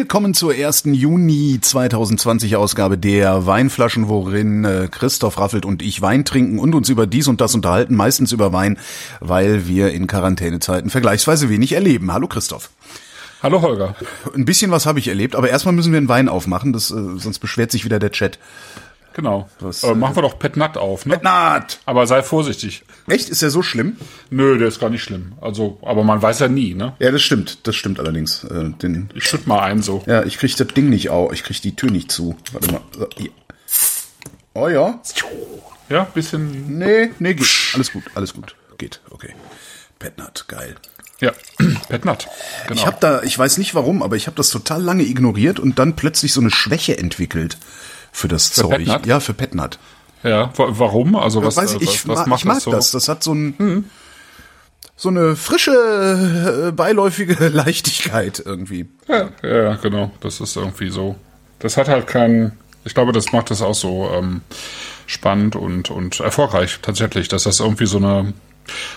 Willkommen zur ersten Juni 2020 Ausgabe der Weinflaschen, worin äh, Christoph Raffelt und ich Wein trinken und uns über dies und das unterhalten, meistens über Wein, weil wir in Quarantänezeiten vergleichsweise wenig erleben. Hallo Christoph. Hallo Holger. Ein bisschen was habe ich erlebt, aber erstmal müssen wir einen Wein aufmachen, das, äh, sonst beschwert sich wieder der Chat. Genau. Das, äh, machen wir doch Pet Nut auf, ne? Pet Nut! Aber sei vorsichtig. Echt? Ist der so schlimm? Nö, der ist gar nicht schlimm. Also, aber man weiß ja nie, ne? Ja, das stimmt. Das stimmt allerdings. Äh, den, ich schütt mal ein so. Ja, ich krieg das Ding nicht auf. Ich krieg die Tür nicht zu. Warte mal. Oh ja. Ja, bisschen. Nee, nee, geht. Alles gut, alles gut. Geht, okay. Pet Nut, geil. Ja, Pet Nut. Genau. Ich habe da, ich weiß nicht warum, aber ich habe das total lange ignoriert und dann plötzlich so eine Schwäche entwickelt für das für Zeug. Petnat? Ja, für Petnat. Ja, warum? Also was, weiß ich, ich, was, was macht ich mag das, so? das. Das hat so ein hm. so eine frische äh, beiläufige Leichtigkeit irgendwie. Ja, ja, genau. Das ist irgendwie so. Das hat halt keinen. Ich glaube, das macht das auch so ähm, spannend und und erfolgreich tatsächlich, dass das irgendwie so eine äh,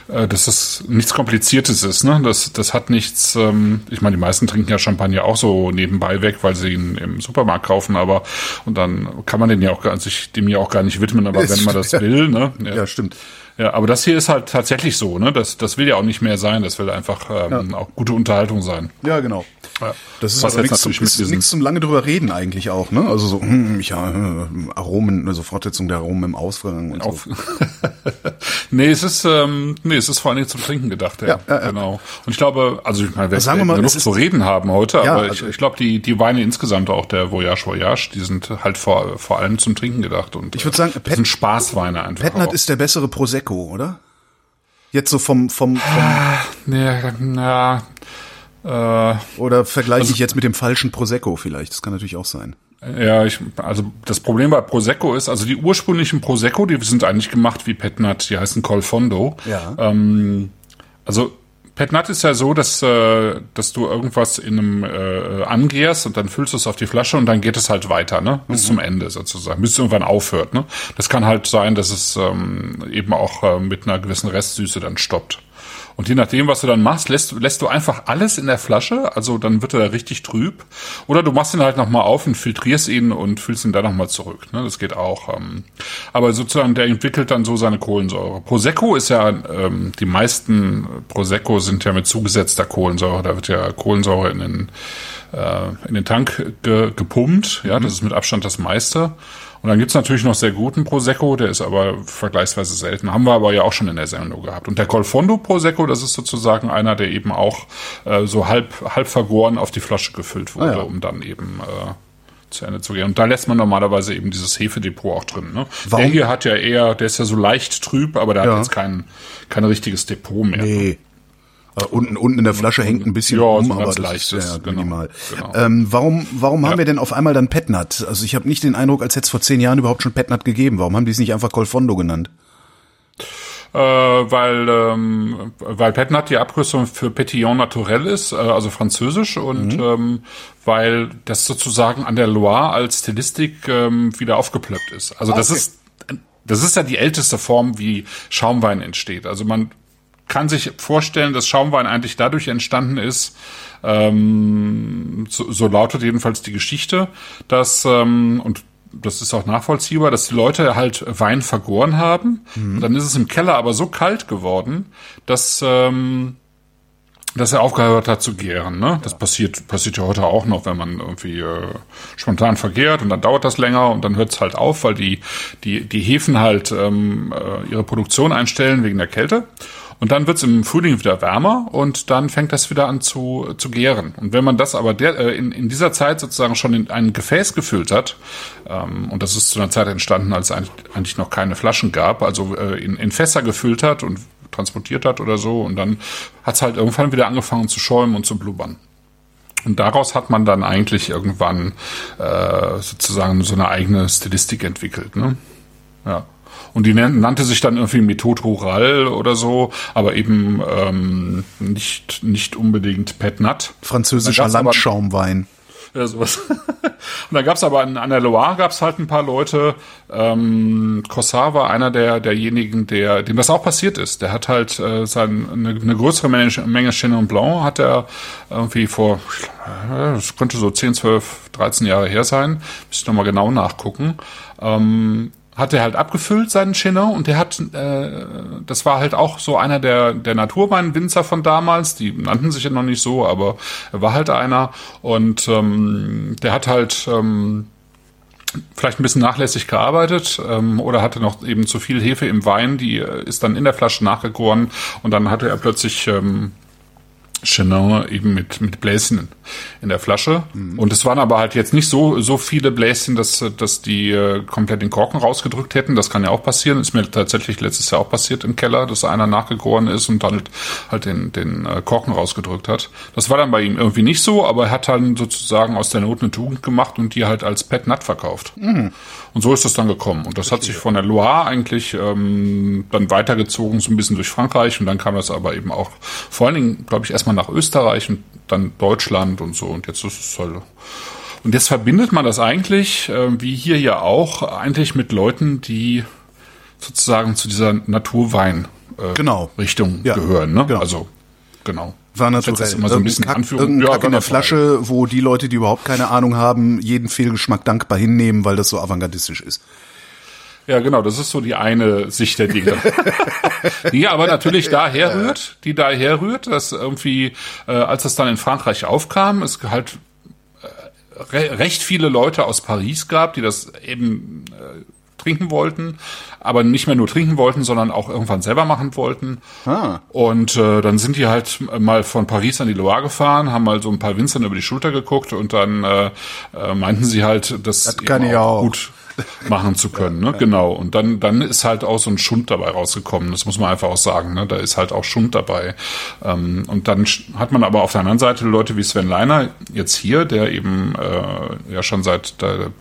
dass das nichts Kompliziertes ist. Ne? Das, das hat nichts, ähm, ich meine, die meisten trinken ja Champagner auch so nebenbei weg, weil sie ihn im Supermarkt kaufen, aber und dann kann man den ja auch sich dem ja auch gar nicht widmen, aber wenn man das will, ne? Ja, ja stimmt. Ja, aber das hier ist halt tatsächlich so, ne? Das, das will ja auch nicht mehr sein, das will einfach ähm, ja. auch gute Unterhaltung sein. Ja, genau. Ja. Das ist Was aber nichts zum, nichts zum lange drüber reden eigentlich auch, ne? Also so, hm, ja, äh, Aromen, also Fortsetzung der Aromen im Ausgang und Auf. so. nee, es ist, ähm, nee, es ist vor allen Dingen zum Trinken gedacht, ja. ja, ja genau. Und ich glaube, also ich meine, wir werden genug zu reden haben heute, ja, aber also ich, ich glaube, die, die Weine insgesamt auch der Voyage Voyage, die sind halt vor, vor allem zum Trinken gedacht und ich würde sagen, Pet, sind Spaßweine einfach. Petnat ist der bessere Prosecco, oder? Jetzt so vom, vom, vom ah, na, äh, Oder vergleiche also, ich jetzt mit dem falschen Prosecco vielleicht? Das kann natürlich auch sein. Ja, ich, also das Problem bei Prosecco ist, also die ursprünglichen Prosecco, die sind eigentlich gemacht wie Petnat, die heißen Colfondo. Ja. Ähm, also Petnat ist ja so, dass, äh, dass du irgendwas in einem äh, angehst und dann füllst du es auf die Flasche und dann geht es halt weiter, ne? Bis mhm. zum Ende sozusagen, bis es irgendwann aufhört, ne? Das kann halt sein, dass es ähm, eben auch äh, mit einer gewissen Restsüße dann stoppt. Und je nachdem, was du dann machst, lässt, lässt du einfach alles in der Flasche, also dann wird er richtig trüb. Oder du machst ihn halt nochmal auf und filtrierst ihn und füllst ihn dann nochmal zurück. Ne? Das geht auch. Ähm. Aber sozusagen, der entwickelt dann so seine Kohlensäure. Prosecco ist ja, ähm, die meisten Prosecco sind ja mit zugesetzter Kohlensäure. Da wird ja Kohlensäure in den, äh, in den Tank ge gepumpt. Ja, das ist mit Abstand das meiste. Und dann gibt's natürlich noch sehr guten Prosecco, der ist aber vergleichsweise selten. Haben wir aber ja auch schon in der Sendung gehabt. Und der Colfondo Prosecco, das ist sozusagen einer, der eben auch äh, so halb, halb vergoren auf die Flasche gefüllt wurde, ah, ja. um dann eben äh, zu Ende zu gehen. Und da lässt man normalerweise eben dieses Hefedepot auch drin. Ne? Warum? Der hier hat ja eher, der ist ja so leicht trüb, aber der ja. hat jetzt kein, kein richtiges Depot mehr. Nee. Ne? Uh, unten, unten in der Flasche hängt ein bisschen ja, rum, so aber das leichtes, ist ja genau, minimal. Genau. Ähm, warum warum ja. haben wir denn auf einmal dann Petnat? Also ich habe nicht den Eindruck, als hätte es vor zehn Jahren überhaupt schon Petnat gegeben. Warum haben die es nicht einfach Colfondo genannt? Äh, weil ähm, weil Petnat die Abkürzung für Petillon Naturel ist, äh, also französisch und mhm. ähm, weil das sozusagen an der Loire als Stilistik ähm, wieder aufgeplöppt ist. Also ah, das ist das ist ja die älteste Form, wie Schaumwein entsteht. Also man kann sich vorstellen, dass Schaumwein eigentlich dadurch entstanden ist, ähm, so, so lautet jedenfalls die Geschichte, dass, ähm, und das ist auch nachvollziehbar, dass die Leute halt Wein vergoren haben. Mhm. Dann ist es im Keller aber so kalt geworden, dass, ähm, dass er aufgehört hat zu gären. Ne? Das passiert, passiert ja heute auch noch, wenn man irgendwie äh, spontan vergärt und dann dauert das länger und dann hört es halt auf, weil die, die, die Hefen halt ähm, äh, ihre Produktion einstellen wegen der Kälte. Und dann wird es im Frühling wieder wärmer und dann fängt das wieder an zu, zu gären. Und wenn man das aber der, äh, in, in dieser Zeit sozusagen schon in ein Gefäß gefüllt hat, ähm, und das ist zu einer Zeit entstanden, als es eigentlich noch keine Flaschen gab, also äh, in, in Fässer gefüllt hat und transportiert hat oder so, und dann hat es halt irgendwann wieder angefangen zu schäumen und zu blubbern. Und daraus hat man dann eigentlich irgendwann äh, sozusagen so eine eigene Stilistik entwickelt. Ne? Ja. Und die nannte sich dann irgendwie Methode Rural oder so, aber eben ähm, nicht, nicht unbedingt Pet Nut. Französischer Landschaumwein. Ja, sowas. und dann gab's aber an, an der Loire gab's halt ein paar Leute. Ähm, Cossard war einer der derjenigen, der dem das auch passiert ist. Der hat halt äh, sein, eine, eine größere Menge, Menge Chenin Blanc hat er irgendwie vor, das könnte so 10, 12, 13 Jahre her sein. Müsste ich nochmal genau nachgucken. Ähm, hat er halt abgefüllt, seinen Schinner, und der hat, äh, das war halt auch so einer der, der Naturweinwinzer von damals, die nannten sich ja noch nicht so, aber er war halt einer, und ähm, der hat halt ähm, vielleicht ein bisschen nachlässig gearbeitet ähm, oder hatte noch eben zu viel Hefe im Wein, die äh, ist dann in der Flasche nachgegoren und dann hatte er plötzlich ähm, Chenin eben mit, mit Bläschen in der Flasche. Mhm. Und es waren aber halt jetzt nicht so, so viele Bläschen, dass, dass die äh, komplett den Korken rausgedrückt hätten. Das kann ja auch passieren. Ist mir tatsächlich letztes Jahr auch passiert im Keller, dass einer nachgegoren ist und dann halt, halt den, den äh, Korken rausgedrückt hat. Das war dann bei ihm irgendwie nicht so, aber er hat dann sozusagen aus der Not eine Tugend gemacht und die halt als Pet Nut verkauft. Mhm. Und so ist das dann gekommen. Und das hat sich von der Loire eigentlich ähm, dann weitergezogen, so ein bisschen durch Frankreich. Und dann kam das aber eben auch vor allen Dingen, glaube ich, erstmal nach Österreich und dann Deutschland und so. Und jetzt ist es halt. Und jetzt verbindet man das eigentlich, äh, wie hier ja auch, eigentlich mit Leuten, die sozusagen zu dieser Naturwein äh, genau. Richtung ja. gehören. Ne? Genau. Also genau. War naturell. Immer so ein bisschen Kack, Anführung. Ja, Kack in der Flasche, wo die Leute, die überhaupt keine Ahnung haben, jeden Fehlgeschmack dankbar hinnehmen, weil das so avantgardistisch ist. Ja, genau, das ist so die eine Sicht der Dinge. die aber natürlich daher rührt, die daher rührt, dass irgendwie, äh, als das dann in Frankreich aufkam, es halt äh, re recht viele Leute aus Paris gab, die das eben äh, trinken wollten, aber nicht mehr nur trinken wollten, sondern auch irgendwann selber machen wollten. Ah. Und äh, dann sind die halt mal von Paris an die Loire gefahren, haben mal so ein paar Winzern über die Schulter geguckt und dann äh, äh, meinten sie halt, dass das kann ich auch gut machen zu können, ne? Genau. Und dann, dann ist halt auch so ein Schund dabei rausgekommen. Das muss man einfach auch sagen, ne? Da ist halt auch Schund dabei. Ähm, und dann hat man aber auf der anderen Seite Leute wie Sven Leiner jetzt hier, der eben äh, ja schon seit der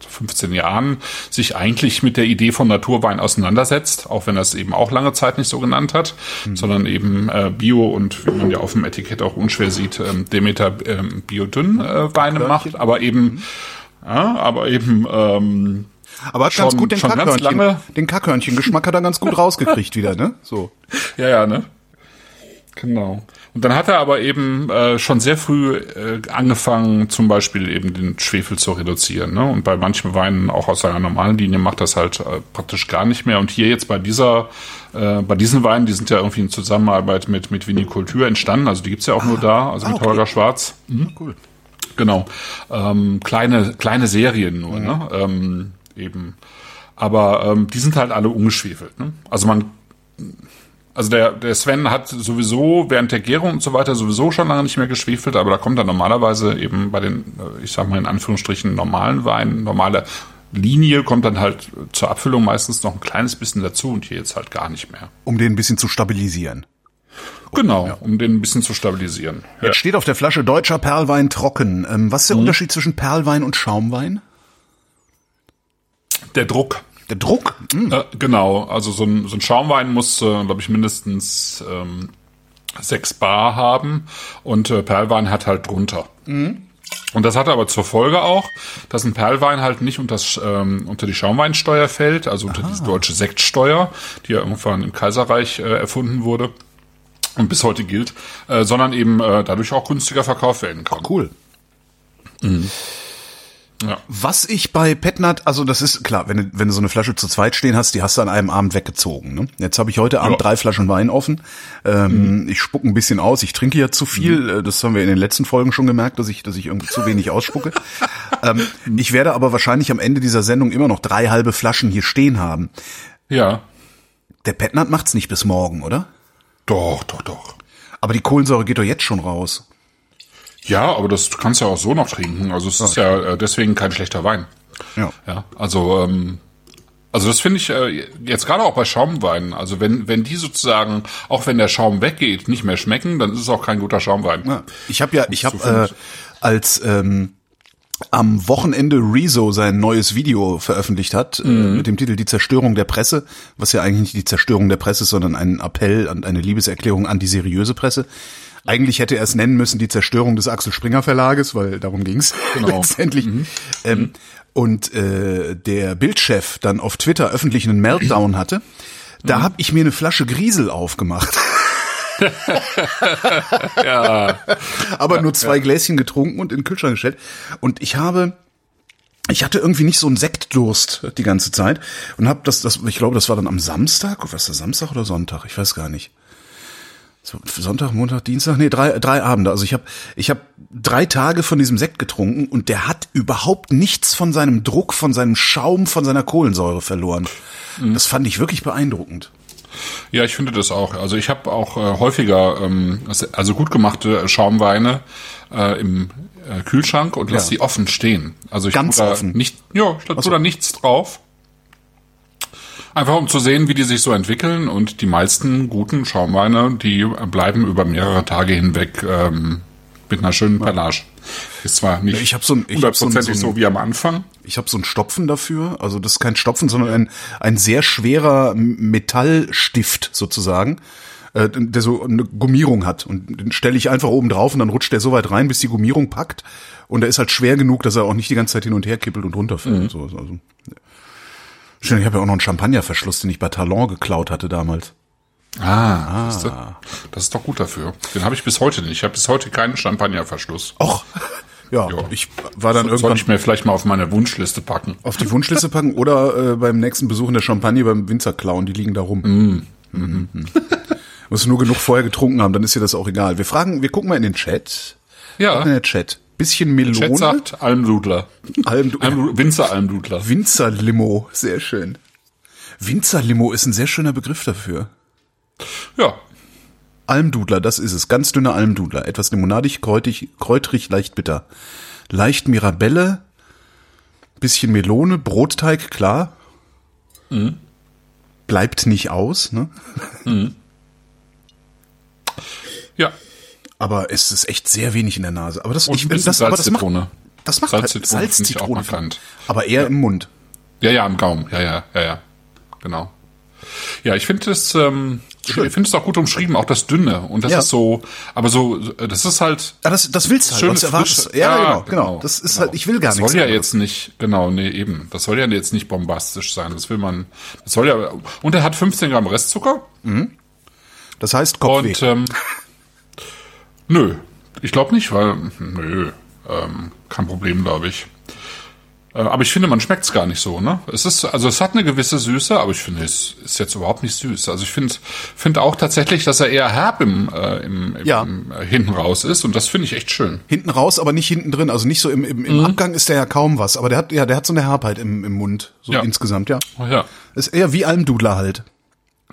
15 Jahren sich eigentlich mit der Idee von Naturwein auseinandersetzt, auch wenn er es eben auch lange Zeit nicht so genannt hat, mhm. sondern eben äh, Bio und wie man ja auf dem Etikett auch unschwer sieht, ähm, Demeter ähm, Biodünn äh, Weine macht, aber eben mhm. Ja, aber eben ähm, aber hat schon, ganz gut den Kackhörnchen, den Kackhörnchen-Geschmack hat er ganz gut rausgekriegt wieder, ne? So. Ja, ja, ne? Genau. Und dann hat er aber eben äh, schon sehr früh äh, angefangen, zum Beispiel eben den Schwefel zu reduzieren. Ne? Und bei manchen Weinen, auch aus seiner normalen Linie, macht das halt äh, praktisch gar nicht mehr. Und hier jetzt bei dieser, äh, bei diesen Weinen, die sind ja irgendwie in Zusammenarbeit mit, mit Vinikultur entstanden. Also die gibt's ja auch ah, nur da, also ah, mit okay. Holger Schwarz. Mhm. Cool. Genau. Ähm, kleine, kleine Serien nur, mhm. ne? Ähm, eben. Aber ähm, die sind halt alle ungeschwefelt. Ne? Also man also der, der Sven hat sowieso während der Gärung und so weiter sowieso schon lange nicht mehr geschwefelt, aber da kommt dann normalerweise eben bei den, äh, ich sag mal in Anführungsstrichen, normalen Weinen, normale Linie kommt dann halt zur Abfüllung meistens noch ein kleines bisschen dazu und hier jetzt halt gar nicht mehr. Um den ein bisschen zu stabilisieren. Genau, ja. um den ein bisschen zu stabilisieren. Jetzt ja. steht auf der Flasche deutscher Perlwein trocken. Ähm, was ist der mhm. Unterschied zwischen Perlwein und Schaumwein? Der Druck. Der Druck? Mhm. Äh, genau, also so ein, so ein Schaumwein muss, äh, glaube ich, mindestens ähm, sechs Bar haben und äh, Perlwein hat halt drunter. Mhm. Und das hat aber zur Folge auch, dass ein Perlwein halt nicht unter, ähm, unter die Schaumweinsteuer fällt, also unter Aha. die deutsche Sektsteuer, die ja irgendwann im Kaiserreich äh, erfunden wurde und bis heute gilt, äh, sondern eben äh, dadurch auch günstiger verkauft werden kann. Cool. Mhm. Ja. Was ich bei Petnat, also das ist klar, wenn du, wenn du so eine Flasche zu zweit stehen hast, die hast du an einem Abend weggezogen. Ne? Jetzt habe ich heute Abend ja. drei Flaschen Wein offen. Ähm, mhm. Ich spucke ein bisschen aus. Ich trinke ja zu viel. Mhm. Äh, das haben wir in den letzten Folgen schon gemerkt, dass ich, dass ich irgendwie zu wenig ausspucke. ähm, ich werde aber wahrscheinlich am Ende dieser Sendung immer noch drei halbe Flaschen hier stehen haben. Ja. Der Petnat macht's nicht bis morgen, oder? Doch, doch, doch. Aber die Kohlensäure geht doch jetzt schon raus. Ja, aber das kannst du ja auch so noch trinken. Also es ist ja äh, deswegen kein schlechter Wein. Ja. Ja, also ähm, Also das finde ich äh, jetzt gerade auch bei Schaumweinen. Also wenn wenn die sozusagen auch wenn der Schaum weggeht nicht mehr schmecken, dann ist es auch kein guter Schaumwein. Ja. Ich habe ja, ich habe äh, als ähm, am Wochenende Rezo sein neues Video veröffentlicht hat äh, mit dem Titel Die Zerstörung der Presse, was ja eigentlich nicht die Zerstörung der Presse ist, sondern ein Appell und eine Liebeserklärung an die seriöse Presse. Eigentlich hätte er es nennen müssen die Zerstörung des Axel Springer Verlages, weil darum ging's Genau. letztendlich. Ähm, und äh, der Bildchef dann auf Twitter öffentlich einen Meltdown hatte. Da hab ich mir eine Flasche Griesel aufgemacht. Ja, aber nur zwei Gläschen getrunken und in den Kühlschrank gestellt. Und ich habe, ich hatte irgendwie nicht so einen Sektdurst die ganze Zeit und habe das, das, ich glaube, das war dann am Samstag, was ist das, Samstag oder Sonntag? Ich weiß gar nicht. So, Sonntag, Montag, Dienstag, nee, drei, drei Abende. Also ich habe ich hab drei Tage von diesem Sekt getrunken und der hat überhaupt nichts von seinem Druck, von seinem Schaum, von seiner Kohlensäure verloren. Das fand ich wirklich beeindruckend. Ja, ich finde das auch. Also ich habe auch äh, häufiger ähm, also gut gemachte Schaumweine äh, im äh, Kühlschrank und lass Ja. die offen stehen. Also ich Ganz offen? nicht, ja, ich tue da nichts drauf. Einfach um zu sehen, wie die sich so entwickeln und die meisten guten Schaumweine, die bleiben über mehrere Tage hinweg ähm, mit einer schönen Pellage. Ist zwar nicht Ich hab so ein- ich hab so ein- so ein- wie am Anfang. Ich habe so einen Stopfen dafür. Also das ist kein Stopfen, sondern ein, ein sehr schwerer Metallstift sozusagen, äh, der so eine Gummierung hat. Und den stelle ich einfach oben drauf und dann rutscht der so weit rein, bis die Gummierung packt. Und der ist halt schwer genug, dass er auch nicht die ganze Zeit hin und her kippelt und runterfällt. und So, also. Schön, ich habe ja auch noch einen Champagnerverschluss, den ich bei Talon geklaut hatte damals. Ah, siehste? das ist doch gut dafür. Den habe ich bis heute nicht. Ich habe bis heute keinen Champagnerverschluss. Och, ja, Ja. ich war dann Sollte irgendwann ich mir vielleicht mal auf meine Wunschliste packen. auf die Wunschliste packen oder äh, beim nächsten Besuch in der Champagne beim Winzer klauen, die liegen da rum. Mhm. Mhm. Musst du nur genug vorher getrunken haben, dann ist dir das auch egal. Wir fragen, wir gucken mal in den Chat. Ja, In der Chat. Bisschen Melone. Chat sagt Almdudler. Alm, Alm, Winzer Almdudler. Winzerlimo, sehr schön. Winzerlimo ist ein sehr schöner Begriff dafür. Ja, Almdudler, das ist es. Ganz dünner Almdudler. Etwas limonadig, kräutig, kräutrig, leicht bitter. Leicht Mirabelle, bisschen Melone, Brotteig, klar. Bleibt nicht aus, ne? ja. Aber es ist echt sehr wenig in der Nase. Aber das, Und ich, das, aber das macht, das macht halt Salzzitrone. Aber eher im Mund. Ja, ja, im Gaumen. Ja, ja, ja, ja. Genau. Ja, ich finde es, ähm, ich Schön. finde es auch gut umschrieben, auch das Dünne. Und das Ja. ist so, aber so, das ist halt, Ja, das, das willst du halt. was erwartest. frische. Ja, genau, genau. Das ist genau. halt, ich will gar das nichts. soll ja anderes. jetzt nicht, genau, nee, eben. Das soll ja jetzt nicht bombastisch sein. Das will man, das soll ja, und er hat 15 Gramm Restzucker. Das heißt Kopfweh. Und ähm, nö, ich glaube nicht, weil nö, ähm, kein Problem, glaube ich. Äh, aber ich finde, man schmeckt es gar nicht so, ne? Es ist, also es hat eine gewisse Süße, aber ich finde, es ist jetzt überhaupt nicht süß. Also ich finde, finde auch tatsächlich, dass er eher herb im, äh, im, im, Ja. im äh, hinten raus ist und das finde ich echt schön. Hinten raus, aber nicht hinten drin. Also nicht so im, im, Mhm. im Abgang ist der ja kaum was. Aber der hat, ja, der hat so eine Herbheit im, im Mund. So Ja. insgesamt, ja. Oh, ja. Ist eher wie Almdudler halt.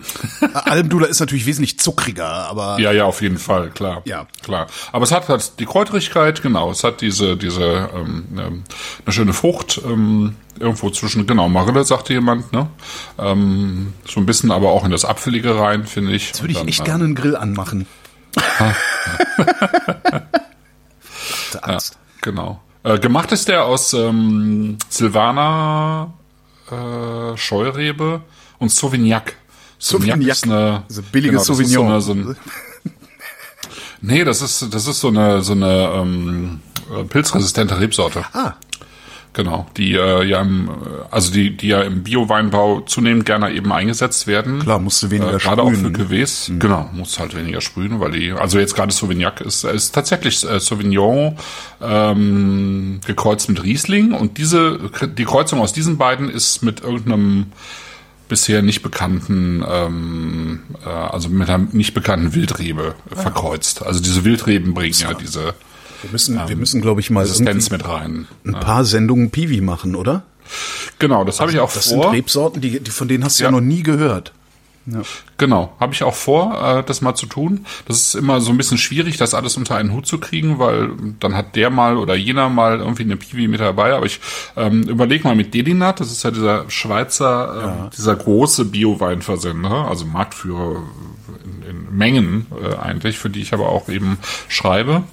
Almdudler ist natürlich wesentlich zuckriger, aber Ja, ja, auf jeden Fall, klar. Ja. Klar. Aber es hat halt die Kräutrigkeit, genau. Es hat diese, diese, ähm, ähm, eine schöne Frucht, ähm, irgendwo zwischen, genau, Marille, sagte jemand, ne? Ähm, so ein bisschen aber auch in das Apfelige rein, finde ich. Jetzt würde ich echt gerne einen Grill anmachen. Der Angst. Genau. Äh, gemacht ist der aus ähm, Silvaner äh, Scheurebe und Sauvignac. Sauvignac. ist eine Also billige das ist Sauvignon. So eine, so ein, nee, das ist das ist so eine so eine ähm, äh, pilzresistente Rebsorte. Ah, Genau, die äh, ja im, äh, also die die ja im Bio-Weinbau zunehmend gerne eben eingesetzt werden. klar, musst du weniger Äh, gerade auch für sprühen. Gewäß. Genau, muss halt weniger sprühen, weil die, also jetzt gerade Sauvignac ist, ist tatsächlich äh, Sauvignon ähm, gekreuzt mit Riesling und diese, die Kreuzung aus diesen beiden ist mit irgendeinem bisher nicht bekannten, ähm, äh, also mit einer nicht bekannten Wildrebe Ah. verkreuzt. Also diese Wildreben bringen ja diese Wir müssen, wir müssen, glaube ich, mal Resistenz mit rein. ein paar Sendungen Piwi machen, oder? Genau, das habe ich auch Das sind vor. Rebsorten, die, die von denen hast du ja, Ja. noch nie gehört. Ja. Genau, habe ich auch vor, äh, das mal zu tun. Das ist immer so ein bisschen schwierig, das alles unter einen Hut zu kriegen, weil dann hat der mal oder jener mal irgendwie eine Piwi mit dabei. Aber ich ähm, überlege mal mit Delinat, das ist ja dieser Schweizer, äh, Ja. dieser große Bio-Weinversender, also Marktführer in, in Mengen äh, eigentlich, für die ich aber auch eben schreibe.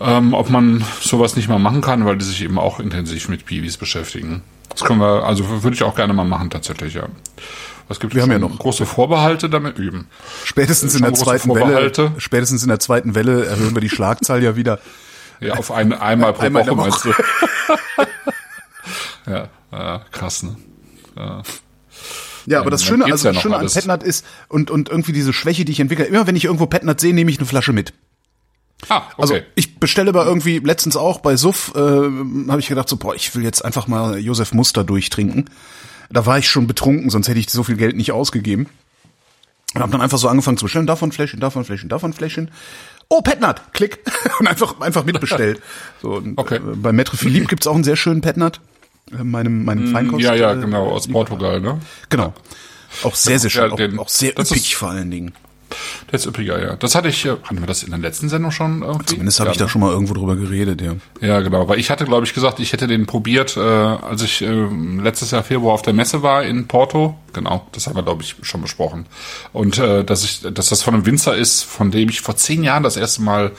Ähm, ob man sowas nicht mal machen kann, weil die sich eben auch intensiv mit Piwis beschäftigen. Das können wir, also würde ich auch gerne mal machen tatsächlich, ja. Es gibt Wir haben ja noch- große Vorbehalte damit üben. Spätestens in Schon der zweiten Welle, spätestens in der zweiten Welle erhöhen wir die Schlagzahl ja wieder. Ja, auf ein, einmal pro Einmal in Woche, meinst du? ja, ja, krass, ne? Ja. Ja, aber das Schöne, also ja das Schöne an. Petnat ist und und irgendwie diese Schwäche, die ich entwickle. Immer wenn ich irgendwo Petnat sehe, nehme ich eine Flasche mit. Ah, Also okay. ich bestelle aber irgendwie letztens auch bei Suff, äh, habe ich gedacht so, boah, ich will jetzt einfach mal Josef Muster durchtrinken. Da war ich schon betrunken, sonst hätte ich so viel Geld nicht ausgegeben. Und habe dann einfach so angefangen zu bestellen, davon Fläschchen, davon Fläschchen, davon Fläschchen. Oh, Petnat, klick. Und einfach, einfach mitbestellt. So, und, Okay. äh, bei Maître Philippe gibt's auch einen sehr schönen Petnat. Äh, meinem, meinem Feinkost. Mm, ja, ja, äh, genau, aus Portugal, ne? Genau. Auch sehr, sehr Ja, schön. den- auch, auch sehr üppig ist- vor allen Dingen. Der ist üppiger, ja. Das hatte ich, äh, hatten wir das in der letzten Sendung schon irgendwie? Zumindest habe ja, ich da schon mal irgendwo drüber geredet, ja. Ja, genau, weil ich hatte, glaube ich, gesagt, ich hätte den probiert, äh, als ich äh, letztes Jahr Februar auf der Messe war in Porto. Genau, das haben wir, glaube ich, schon besprochen. Und äh, dass ich, dass das von einem Winzer ist, von dem ich vor zehn Jahren das erste Mal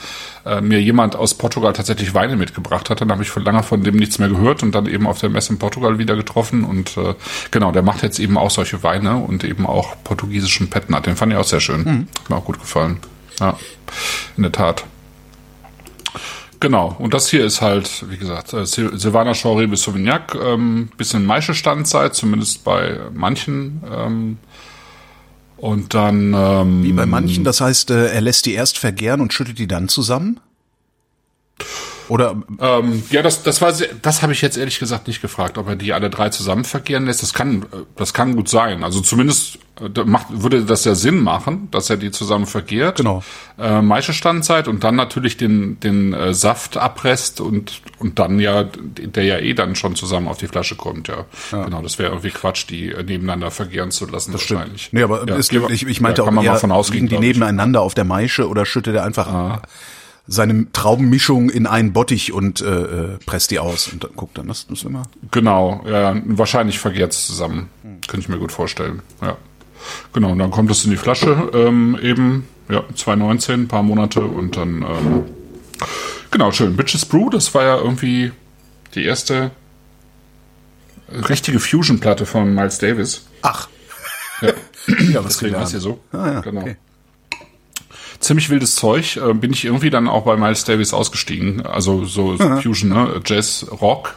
äh, mir jemand aus Portugal tatsächlich Weine mitgebracht hatte. Dann habe ich von lange von dem nichts mehr gehört und dann eben auf der Messe in Portugal wieder getroffen. Und äh, genau, der macht jetzt eben auch solche Weine und eben auch portugiesischen Petnat. Den fand ich auch sehr schön. Hat mir auch gut gefallen. Ja, in der Tat. Genau, und das hier ist halt, wie gesagt, äh, Sil- Silvaner Chaury bis Sauvignac, ähm, bisschen Maischestandzeit, zumindest bei manchen. Ähm, und dann ähm, Wie bei manchen, das heißt, äh, er lässt die erst vergären und schüttet die dann zusammen? Oder Ähm, ja, das, das war, das habe ich jetzt ehrlich gesagt nicht gefragt, ob er die alle drei zusammen verkehren lässt. Das kann, das kann gut sein. Also zumindest äh, macht, würde das ja Sinn machen, dass er die zusammen verkehrt. Genau. Äh, Maischestandzeit und dann natürlich den, den äh, Saft abpresst und, und dann ja, der ja eh dann schon zusammen auf die Flasche kommt, ja. Genau, das wäre irgendwie Quatsch, die äh, nebeneinander vergären zu lassen, das wahrscheinlich. Nee, aber ja, ist, ich, ich meinte ja, kann auch man eher, mal von ausgehen, liegen die nebeneinander auf der Maische oder schüttet er einfach seine Traubenmischung in einen Bottich und äh, äh, presst die aus und dann guckt dann das, das ist immer. Genau, ja, wahrscheinlich vergärt es zusammen. Könnte ich mir gut vorstellen. Ja. Genau, und dann kommt es in die Flasche, ähm, eben, ja, 2019, ein paar Monate und dann, ähm, genau, schön. Bitches Brew, das war ja irgendwie die erste richtige Fusion-Platte von Miles Davis. Ach, Ja, ja, was deswegen heißt sie so. Ah, ja, genau. okay. Ziemlich wildes Zeug, äh, bin ich irgendwie dann auch bei Miles Davis ausgestiegen. Also so, so Fusion, ne? Jazz, Rock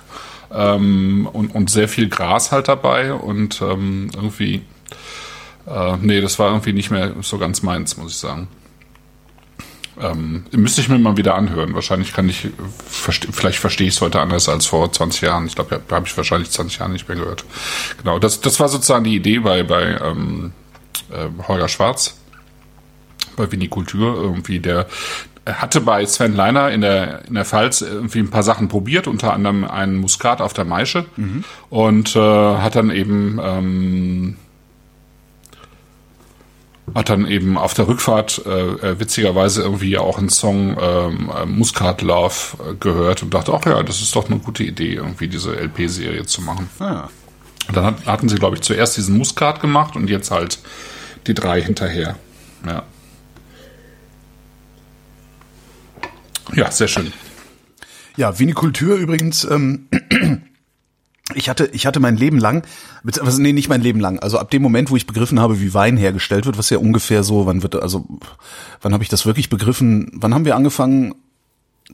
ähm, und, und sehr viel Gras halt dabei und ähm, irgendwie, äh, nee, das war irgendwie nicht mehr so ganz meins, muss ich sagen. Ähm, müsste ich mir mal wieder anhören. Wahrscheinlich kann ich, verste vielleicht verstehe ich es heute anders als vor 20 Jahren. Ich glaube, ja, habe ich wahrscheinlich 20 Jahre nicht mehr gehört. Genau, das, das war sozusagen die Idee bei, bei ähm, äh, Holger Schwarz bei Vinikultur irgendwie der er hatte bei Sven Leiner in der in der Pfalz irgendwie ein paar Sachen probiert, unter anderem einen Muskat auf der Maische und äh, hat dann eben ähm, hat dann eben auf der Rückfahrt äh, äh, witzigerweise irgendwie auch einen Song ähm, äh, Muskat Love äh, gehört und dachte, ach ja, das ist doch eine gute Idee, irgendwie diese LP-Serie zu machen. Ah, Und dann hat, hatten sie, glaube ich, zuerst diesen Muskat gemacht und jetzt halt die drei hinterher. Ja. Ja, sehr schön. Ja, Vinikultur übrigens, ähm, ich hatte, ich hatte mein Leben lang, beziehungsweise, nee, nicht mein Leben lang, also ab dem Moment, wo ich begriffen habe, wie Wein hergestellt wird, was ja ungefähr so, wann wird, also, wann habe ich das wirklich begriffen, wann haben wir angefangen,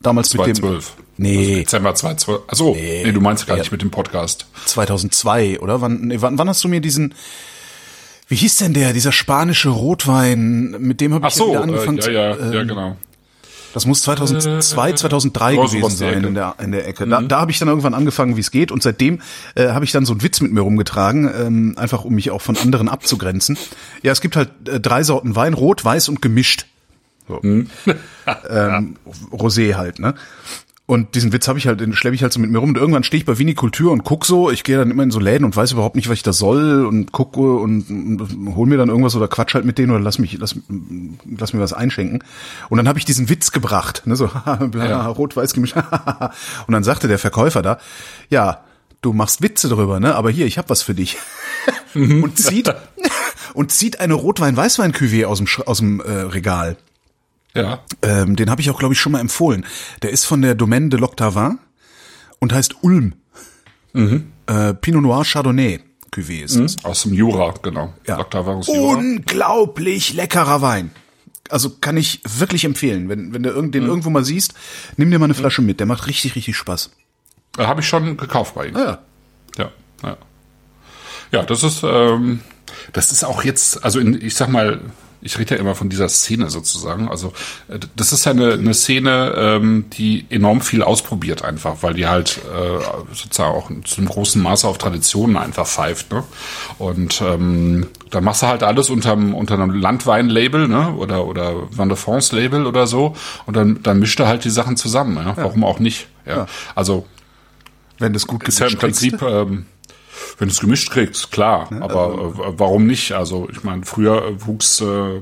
damals mit dem, 2012. Nee. Also Dezember 2012. Achso, nee. du meinst gar nicht mit dem Podcast. 2002, oder? Wann, nee, wann, wann hast du mir diesen, wie hieß denn der, dieser spanische Rotwein, mit dem habe ich ja so, äh, angefangen. ja, ja, zu- ja, ähm, genau. Das muss 2002, 2003 Oh, gewesen sein in der, in der Ecke. Da, da habe ich dann irgendwann angefangen, wie es geht. Und seitdem äh, habe ich dann so einen Witz mit mir rumgetragen, ähm, einfach um mich auch von anderen abzugrenzen. Ja, es gibt halt äh, drei Sorten Wein, rot, weiß und gemischt. So. ähm, Rosé halt, ne? Und diesen Witz habe ich halt, den schleppe ich halt so mit mir rum. Und irgendwann stehe ich bei Vinikultur und guck so. Ich gehe dann immer in so Läden und weiß überhaupt nicht, was ich da soll und gucke und, und hol mir dann irgendwas oder quatsch halt mit denen oder lass mich, lass, lass mir was einschenken. Und dann habe ich diesen Witz gebracht, ne, so bla, Ja. rot-weiß gemischt. und dann sagte der Verkäufer da, ja, du machst Witze drüber, ne? Aber hier, ich habe was für dich. und zieht und zieht eine Rotwein-Weißwein-Cuvée aus dem, aus dem äh, Regal. Ja. Ähm, den habe ich auch, glaube ich, schon mal empfohlen. Der ist von der Domaine de l'Octavin und heißt Ulm. Äh, Pinot Noir Chardonnay Cuvée ist es. Aus dem Jura, genau. Ja. Dr. Varus Jura. Unglaublich leckerer Wein. Also kann ich wirklich empfehlen. Wenn, wenn du irgend- Mhm. den irgendwo mal siehst, nimm dir mal eine Flasche mit. Der macht richtig, richtig Spaß. Äh, Habe ich schon gekauft bei Ihnen. Ja. Ja, ja. Ja, das ist, ähm, das ist auch jetzt, also in, ich sag mal, ich rede ja immer von dieser Szene sozusagen. Also äh, das ist ja eine, eine Szene, ähm, die enorm viel ausprobiert einfach, weil die halt äh, sozusagen auch zu einem großen Maße auf Traditionen einfach pfeift. Ne? Und ähm, da machst du halt alles unterm, unter einem Landwein-Label ne? oder, oder Van de France-Label oder so. Und dann, dann mischt er halt die Sachen zusammen. Ja? Warum auch nicht? Ja. Ja. Also Wenn das gut ist ja im Prinzip, ähm, wenn du es gemischt kriegst, klar. aber äh, warum nicht? Also ich meine, früher äh, wuchs, äh,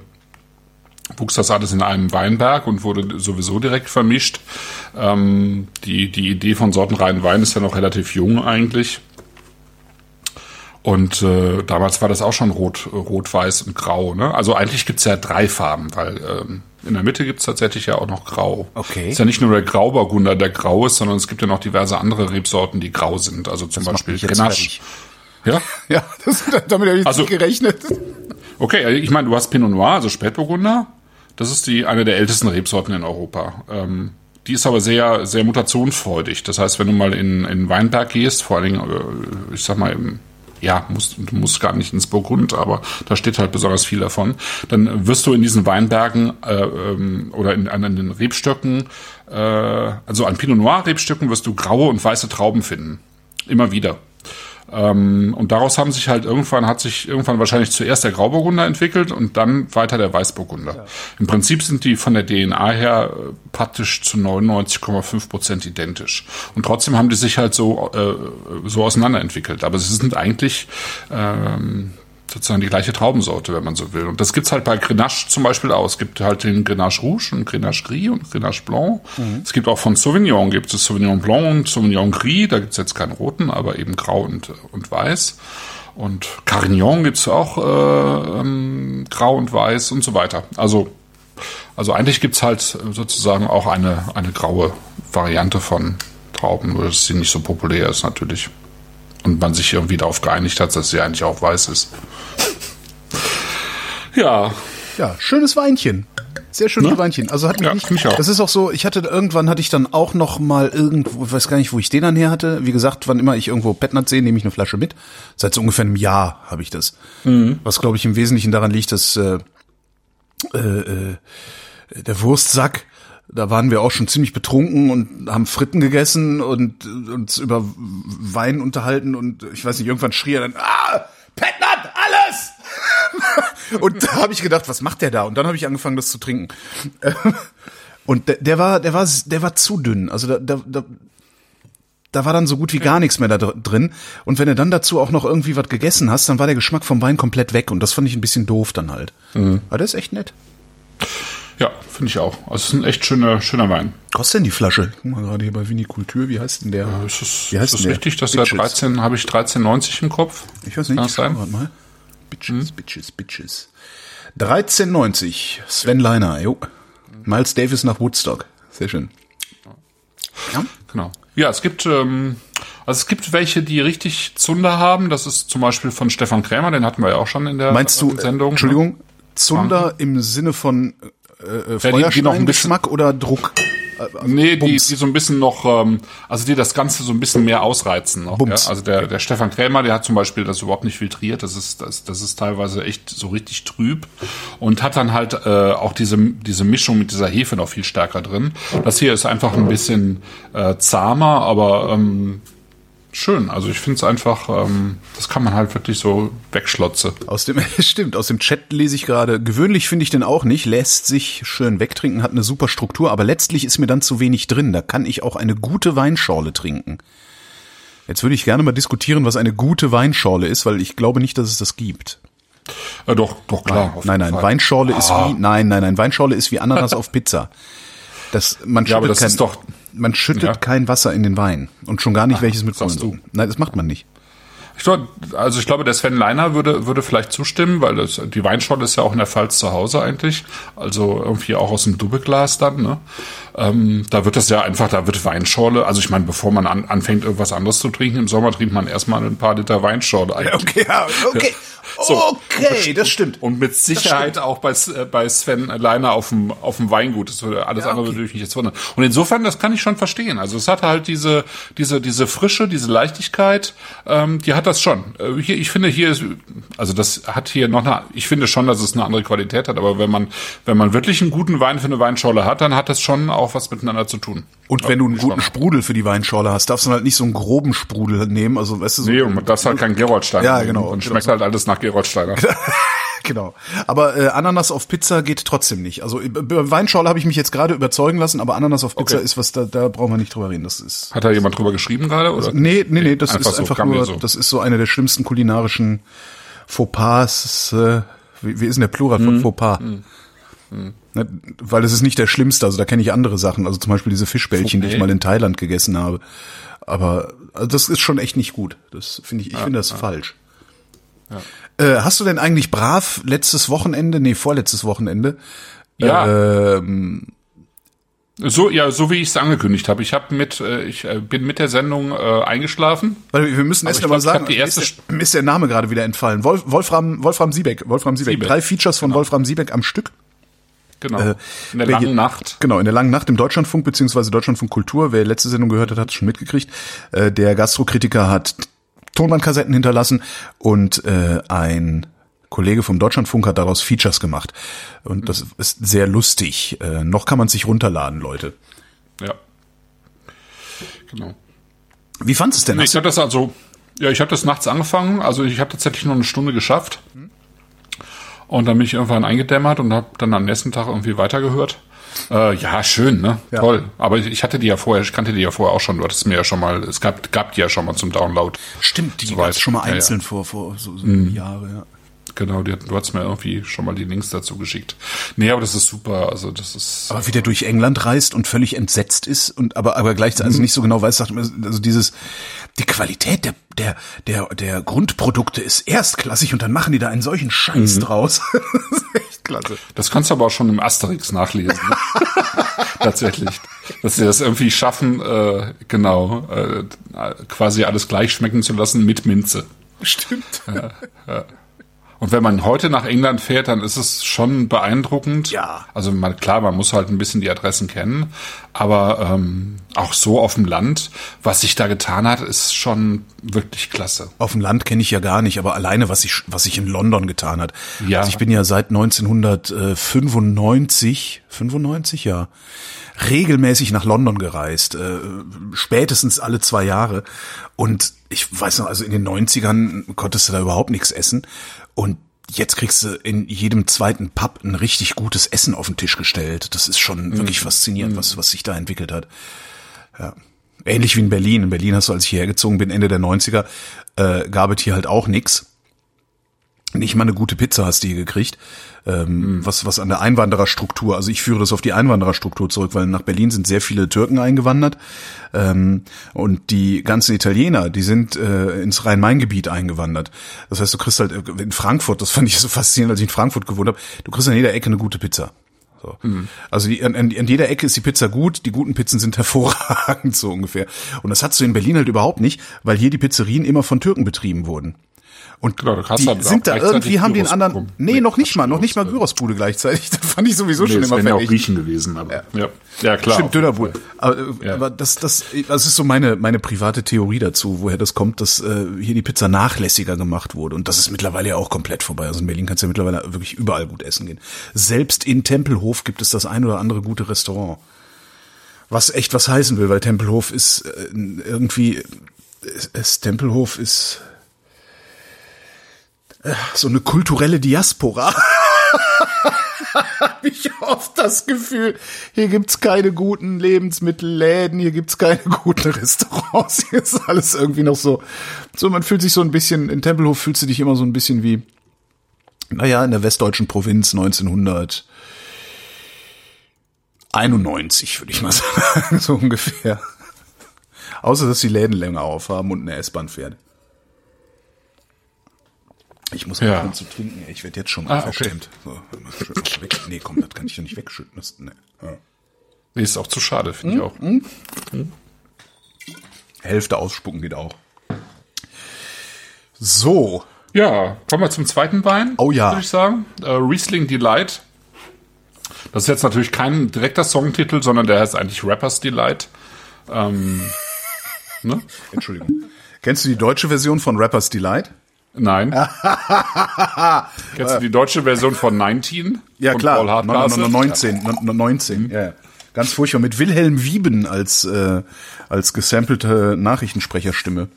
wuchs das alles in einem Weinberg und wurde sowieso direkt vermischt. Ähm, die, die Idee von sortenreinen Wein ist ja noch relativ jung eigentlich. Und äh, damals war das auch schon rot, rot, weiß und grau. Ne? Also eigentlich gibt's ja drei Farben, weil ähm, in der Mitte gibt's tatsächlich ja auch noch grau. Okay. Ist ja nicht nur der Grauburgunder, der grau ist, sondern es gibt ja noch diverse andere Rebsorten, die grau sind. Also zum macht Beispiel Grenache. Ja, Ja, das, damit habe ich Also- nicht gerechnet. okay. Ich meine, du hast Pinot Noir, also Spätburgunder. Das ist die eine der ältesten Rebsorten in Europa. Ähm, die ist aber sehr, sehr mutationsfreudig. Das heißt, wenn du mal in, in Weinberg gehst, vor allen Dingen, äh, ich sag mal, im, ja, musst, du musst gar nicht ins Burgund, aber da steht halt besonders viel davon. Dann wirst du in diesen Weinbergen äh, ähm, oder in, an den Rebstöcken, äh, also an Pinot Noir Rebstöcken wirst du graue und weiße Trauben finden. Immer wieder. Ähm, und daraus haben sich halt irgendwann, hat sich irgendwann wahrscheinlich zuerst der Grauburgunder entwickelt und dann weiter der Weißburgunder. Im Prinzip sind die von der DNA her äh, praktisch zu 99,5 Prozent identisch. Und trotzdem haben die sich halt so, äh, so auseinanderentwickelt. Aber sie sind eigentlich ähm, sozusagen die gleiche Traubensorte, wenn man so will. Und das gibt's halt bei Grenache zum Beispiel auch. Es gibt halt den Grenache Rouge und Grenache Gris und Grenache Blanc. Es gibt auch von Sauvignon, gibt es Sauvignon Blanc und Sauvignon Gris. Da gibt's jetzt keinen roten, aber eben grau und, und weiß. Und Carignan gibt's auch äh, ähm, grau und weiß und so weiter. Also, also eigentlich gibt's halt sozusagen auch eine, eine graue Variante von Trauben, nur dass sie nicht so populär ist natürlich. Und man sich irgendwie darauf geeinigt hat, dass sie eigentlich auch weiß ist. Ja, Ja, schönes Weinchen. Sehr schönes Ne? Weinchen. Also hat mich Ja, nicht, find ich auch. das ist auch so, ich hatte irgendwann hatte ich dann auch noch mal irgendwo, ich weiß gar nicht, wo ich den dann her hatte. Wie gesagt, wann immer ich irgendwo Petnat sehe, nehme ich eine Flasche mit. Seit so ungefähr einem Jahr habe ich das. Mhm. Was glaube ich im Wesentlichen daran liegt, dass äh, äh, äh, der Wurstsack da waren wir auch schon ziemlich betrunken und haben Fritten gegessen und uns über Wein unterhalten und ich weiß nicht, irgendwann schrie er dann, ah, Petnat, alles! Und da habe ich gedacht, was macht der da? Und dann habe ich angefangen, das zu trinken. Und der, der war, der war, der war zu dünn. Also da, da, da, da war dann so gut wie gar nichts mehr da dr- drin. Und wenn du dann dazu auch noch irgendwie was gegessen hast, dann war der Geschmack vom Wein komplett weg. Und das fand ich ein bisschen doof dann halt. Aber der ist echt nett. Ja, finde ich auch. Also es ist ein echt schöner, schöner Wein. Kostet denn die Flasche? Guck mal gerade hier bei Vinikultur, wie heißt denn der? Ist es, Wie heißt ist der? richtig, dass Bitches. 13, habe ich 13,90 im Kopf? Ich weiß nicht, Kann ich das sein? grad mal. Bitches, Bitches, Bitches. 13,90. Sven Leiner, jo. Miles Davis nach Woodstock. Sehr schön. Ja. Genau. Ja, es gibt, ähm, also es gibt welche, die richtig Zunder haben. Das ist zum Beispiel von Stefan Krämer, den hatten wir ja auch schon in der Meinst du, äh, Sendung. äh, Entschuldigung, Zunder im Sinne von äh, äh, die- die noch ein Feuersteingeschmack oder Druck? Nee, die, Bums. die so ein bisschen noch, ähm, also die das Ganze so ein bisschen mehr ausreizen noch. Ja? Also der, der Stefan Krämer, der hat zum Beispiel das überhaupt nicht filtriert. Das ist, das, das ist teilweise echt so richtig trüb und hat dann halt äh, auch diese, diese Mischung mit dieser Hefe noch viel stärker drin. Das hier ist einfach ein bisschen äh, zahmer, aber ähm, schön. Also ich finde es einfach, ähm, das kann man halt wirklich so wegschlotze. Aus dem, stimmt, aus dem Chat lese ich gerade, gewöhnlich finde ich den auch nicht, lässt sich schön wegtrinken, hat eine super Struktur, aber letztlich ist mir dann zu wenig drin. Da kann ich auch eine gute Weinschorle trinken. Jetzt würde ich gerne mal diskutieren, was eine gute Weinschorle ist, weil ich glaube nicht, dass es das gibt. Äh, doch, doch, klar. Nein, nein, nein. Weinschorle ah. ist wie, nein, nein, nein, Weinschorle ist wie Ananas auf Pizza. Das, man ja, aber das kein, ist doch, man schüttet ja. kein Wasser in den Wein und schon gar nicht Ach, welches mit Kohlensäure. Nein, das macht man nicht. Also ich glaube, der Sven Leiner würde, würde vielleicht zustimmen, weil das, die Weinschorle ist ja auch in der Pfalz zu Hause eigentlich. Also irgendwie auch aus dem Doppelglas dann, ne? Ähm, da wird das ja einfach, da wird Weinschorle, also ich meine, bevor man an, anfängt, irgendwas anderes zu trinken, im Sommer trinkt man erstmal ein paar Liter Weinschorle eigentlich. Okay, ja, okay. So, okay, das stimmt. Und mit Sicherheit auch bei, äh, bei Sven Leiner auf dem, auf dem Weingut. Das würde, alles ja, okay. andere würde ich mich jetzt wundern. Und insofern, das kann ich schon verstehen. Also es hat halt diese, diese, diese Frische, diese Leichtigkeit, ähm, die hat das schon. Äh, hier, ich finde hier ist, also das hat hier noch eine, ich finde schon, dass es eine andere Qualität hat, aber wenn man, wenn man wirklich einen guten Wein für eine Weinschorle hat, dann hat das schon auch was miteinander zu tun. Und wenn du einen guten Sprudel für die Weinschorle hast, darfst du halt nicht so einen groben Sprudel nehmen, also weißt du so. Nee, und das halt kein Gerolstein. Ja, genau. Und schmeckt halt alles nach Gerolsteiner. genau. Aber äh, Ananas auf Pizza geht trotzdem nicht. Also über Weinschorle habe ich mich jetzt gerade überzeugen lassen, aber Ananas auf Pizza okay. ist was, da, da brauchen wir nicht drüber reden. Das ist. Hat da jemand drüber geschrieben gerade? Oder? Nee, nee, nee, das einfach ist so, einfach nur, so. das ist so eine der schlimmsten kulinarischen Fauxpas. Äh, wie, wie ist denn der Plural von hm. Fauxpas? Hm. Hm. Ne, weil es ist nicht der schlimmste, also da kenne ich andere Sachen, also zum Beispiel diese Fischbällchen, Fauxpas. die ich mal in Thailand gegessen habe. Aber also das ist schon echt nicht gut. Das finde ich, ich ja, finde das ja. falsch. Ja. Äh, hast du denn eigentlich brav letztes Wochenende, nee, vorletztes Wochenende, ja. Ähm, so ja, so wie ich es angekündigt habe. Ich habe mit, äh, ich äh, bin mit der Sendung äh, eingeschlafen. Weil wir müssen erst mal sagen, die erste ist, der, ist der Name gerade wieder entfallen. Wolf, Wolfram, Wolfram Siebeck, Wolfram Siebeck. Siebeck. Drei Features von genau. Wolfram Siebeck am Stück. Genau. Äh, in der langen Nacht. Genau, in der langen Nacht im Deutschlandfunk beziehungsweise Deutschlandfunk Kultur. Wer letzte Sendung gehört hat, hat es schon mitgekriegt. Äh, der Gastrokritiker hat Tonbandkassetten hinterlassen und äh, ein Kollege vom Deutschlandfunk hat daraus Features gemacht. Und das ist sehr lustig. Äh, noch kann man sich runterladen, Leute. Ja. Genau. Wie fandest du es denn? Ich habe das also, ja, ich habe das nachts angefangen. Also ich habe tatsächlich noch eine Stunde geschafft. Und dann bin ich irgendwann eingedämmert und habe dann am nächsten Tag irgendwie weitergehört. Äh, ja, schön, ne? Ja. Toll. Aber ich hatte die ja vorher, ich kannte die ja vorher auch schon. Du hattest mir ja schon mal, es gab, gab die ja schon mal zum Download. Stimmt, die so gab schon mal einzeln ja, ja. vor, vor so, so mhm. Jahre, ja. Genau, die, du hast mir irgendwie schon mal die Links dazu geschickt. Nee, aber das ist super. Also das ist. Aber wie der durch England reist und völlig entsetzt ist und aber aber gleichzeitig also nicht so genau weiß, sagt also dieses die Qualität der der der der Grundprodukte ist erstklassig und dann machen die da einen solchen Scheiß mhm. draus. das ist echt klasse. Das kannst du aber auch schon im Asterix nachlesen. Ne? Tatsächlich, dass sie das irgendwie schaffen, äh, genau äh, quasi alles gleich schmecken zu lassen mit Minze. Stimmt. Ja, ja. Und wenn man heute nach England fährt, dann ist es schon beeindruckend. Ja. Also man, klar, man muss halt ein bisschen die Adressen kennen, aber ähm, auch so auf dem Land, was sich da getan hat, ist schon wirklich klasse. Auf dem Land kenne ich ja gar nicht, aber alleine was sich was sich in London getan hat. Ja. Also ich bin ja seit 1995, 95 ja, regelmäßig nach London gereist, äh, spätestens alle zwei Jahre. Und ich weiß noch, also in den 90ern konntest du da überhaupt nichts essen. Und jetzt kriegst du in jedem zweiten Pub ein richtig gutes Essen auf den Tisch gestellt. Das ist schon mhm. wirklich faszinierend, was, was sich da entwickelt hat. Ja. Ähnlich wie in Berlin. In Berlin hast du, als ich hierher gezogen bin, Ende der 90er, äh, gab es hier halt auch nix. Nicht mal eine gute Pizza hast du hier gekriegt ähm, mhm. was, was an der Einwandererstruktur, also ich führe das auf die Einwandererstruktur zurück, weil nach Berlin sind sehr viele Türken eingewandert ähm, und die ganzen Italiener, die sind äh, ins Rhein-Main-Gebiet eingewandert. Das heißt, du kriegst halt äh, in Frankfurt, das fand ich so faszinierend, als ich in Frankfurt gewohnt habe, du kriegst an jeder Ecke eine gute Pizza. So. Mhm. Also die, an, an jeder Ecke ist die Pizza gut, die guten Pizzen sind hervorragend, so ungefähr. Und das hast du in Berlin halt überhaupt nicht, weil hier die Pizzerien immer von Türken betrieben wurden. Und genau, die halt sind da irgendwie, haben den anderen, nee, noch nicht mal, noch nicht mal Gyrosbude gleichzeitig. Das fand ich sowieso nee, schon immer fertig. ja auch Griechen gewesen, aber, ja. ja. Ja, klar. Stimmt, Dönerbude. Aber, äh, ja. aber das, das, das ist so meine, meine private Theorie dazu, woher das kommt, dass äh, hier die Pizza nachlässiger gemacht wurde. Und das ist mittlerweile ja auch komplett vorbei. Also in Berlin kannst du ja mittlerweile wirklich überall gut essen gehen. Selbst in Tempelhof gibt es das ein oder andere gute Restaurant. Was echt was heißen will, weil Tempelhof ist äh, irgendwie es, Tempelhof ist äh, so eine kulturelle Diaspora. Hab ich oft das Gefühl, hier gibt's keine guten Lebensmittelläden, hier gibt's keine guten Restaurants, hier ist alles irgendwie noch so, so man fühlt sich so ein bisschen, in Tempelhof fühlst du dich immer so ein bisschen wie, naja, in der westdeutschen Provinz 1991, würde ich mal sagen, so ungefähr. Außer, dass die Läden länger aufhaben und eine S-Bahn fährt. Ich muss mal ja. zu trinken. Ich werde jetzt schon mal ah, verstimmt. Okay. So. Nee, komm, das kann ich doch nicht wegschütten. Das, nee. Ja. nee, ist auch zu schade, finde hm? ich auch. Hm? Hm? Hälfte ausspucken geht auch. So. Ja, kommen wir zum zweiten Wein. Oh ja. Würde ich sagen. Äh, Riesling Delight. Das ist jetzt natürlich kein direkter Songtitel, sondern der heißt eigentlich Rappers Delight. Ähm, ne? Entschuldigung. Kennst du die deutsche Version von Rappers Delight? Nein. Kennst du die deutsche Version von 19? Ja, klar. Paul no, 19. No, 19. Mhm. Ja. Ganz furchtbar. Mit Wilhelm Wieben als, äh, als gesampelte Nachrichtensprecherstimme.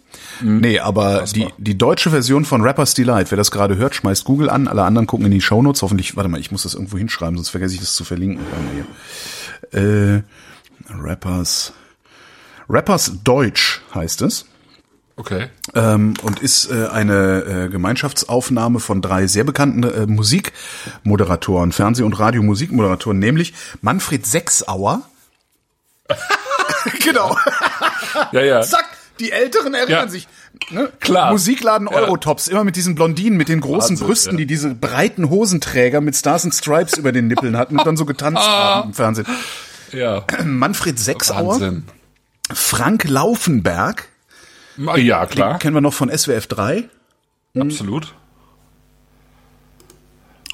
Mhm. Nee, aber die, die deutsche Version von Rappers Delight, wer das gerade hört, schmeißt Google an. Alle anderen gucken in die Shownotes. Hoffentlich, warte mal, ich muss das irgendwo hinschreiben, sonst vergesse ich das zu verlinken. Äh, Rappers. Rappers Deutsch heißt es. Okay. Ähm, und ist äh, eine äh, Gemeinschaftsaufnahme von drei sehr bekannten äh, Musikmoderatoren, Fernseh- und Radiomusikmoderatoren, nämlich Manfred Sechsauer. genau. ja, ja. Zack, die Älteren erinnern ja. sich. Ne? Klar. Musikladen Eurotops, immer mit diesen Blondinen, mit den großen Wahnsinn, Brüsten, ja. die diese breiten Hosenträger mit Stars and Stripes über den Nippeln hatten und dann so getanzt ah. haben im Fernsehen. Ja. Manfred Sechsauer. Wahnsinn. Frank Laufenberg. Ja, klar. Den kennen wir noch von SWF 3. Absolut.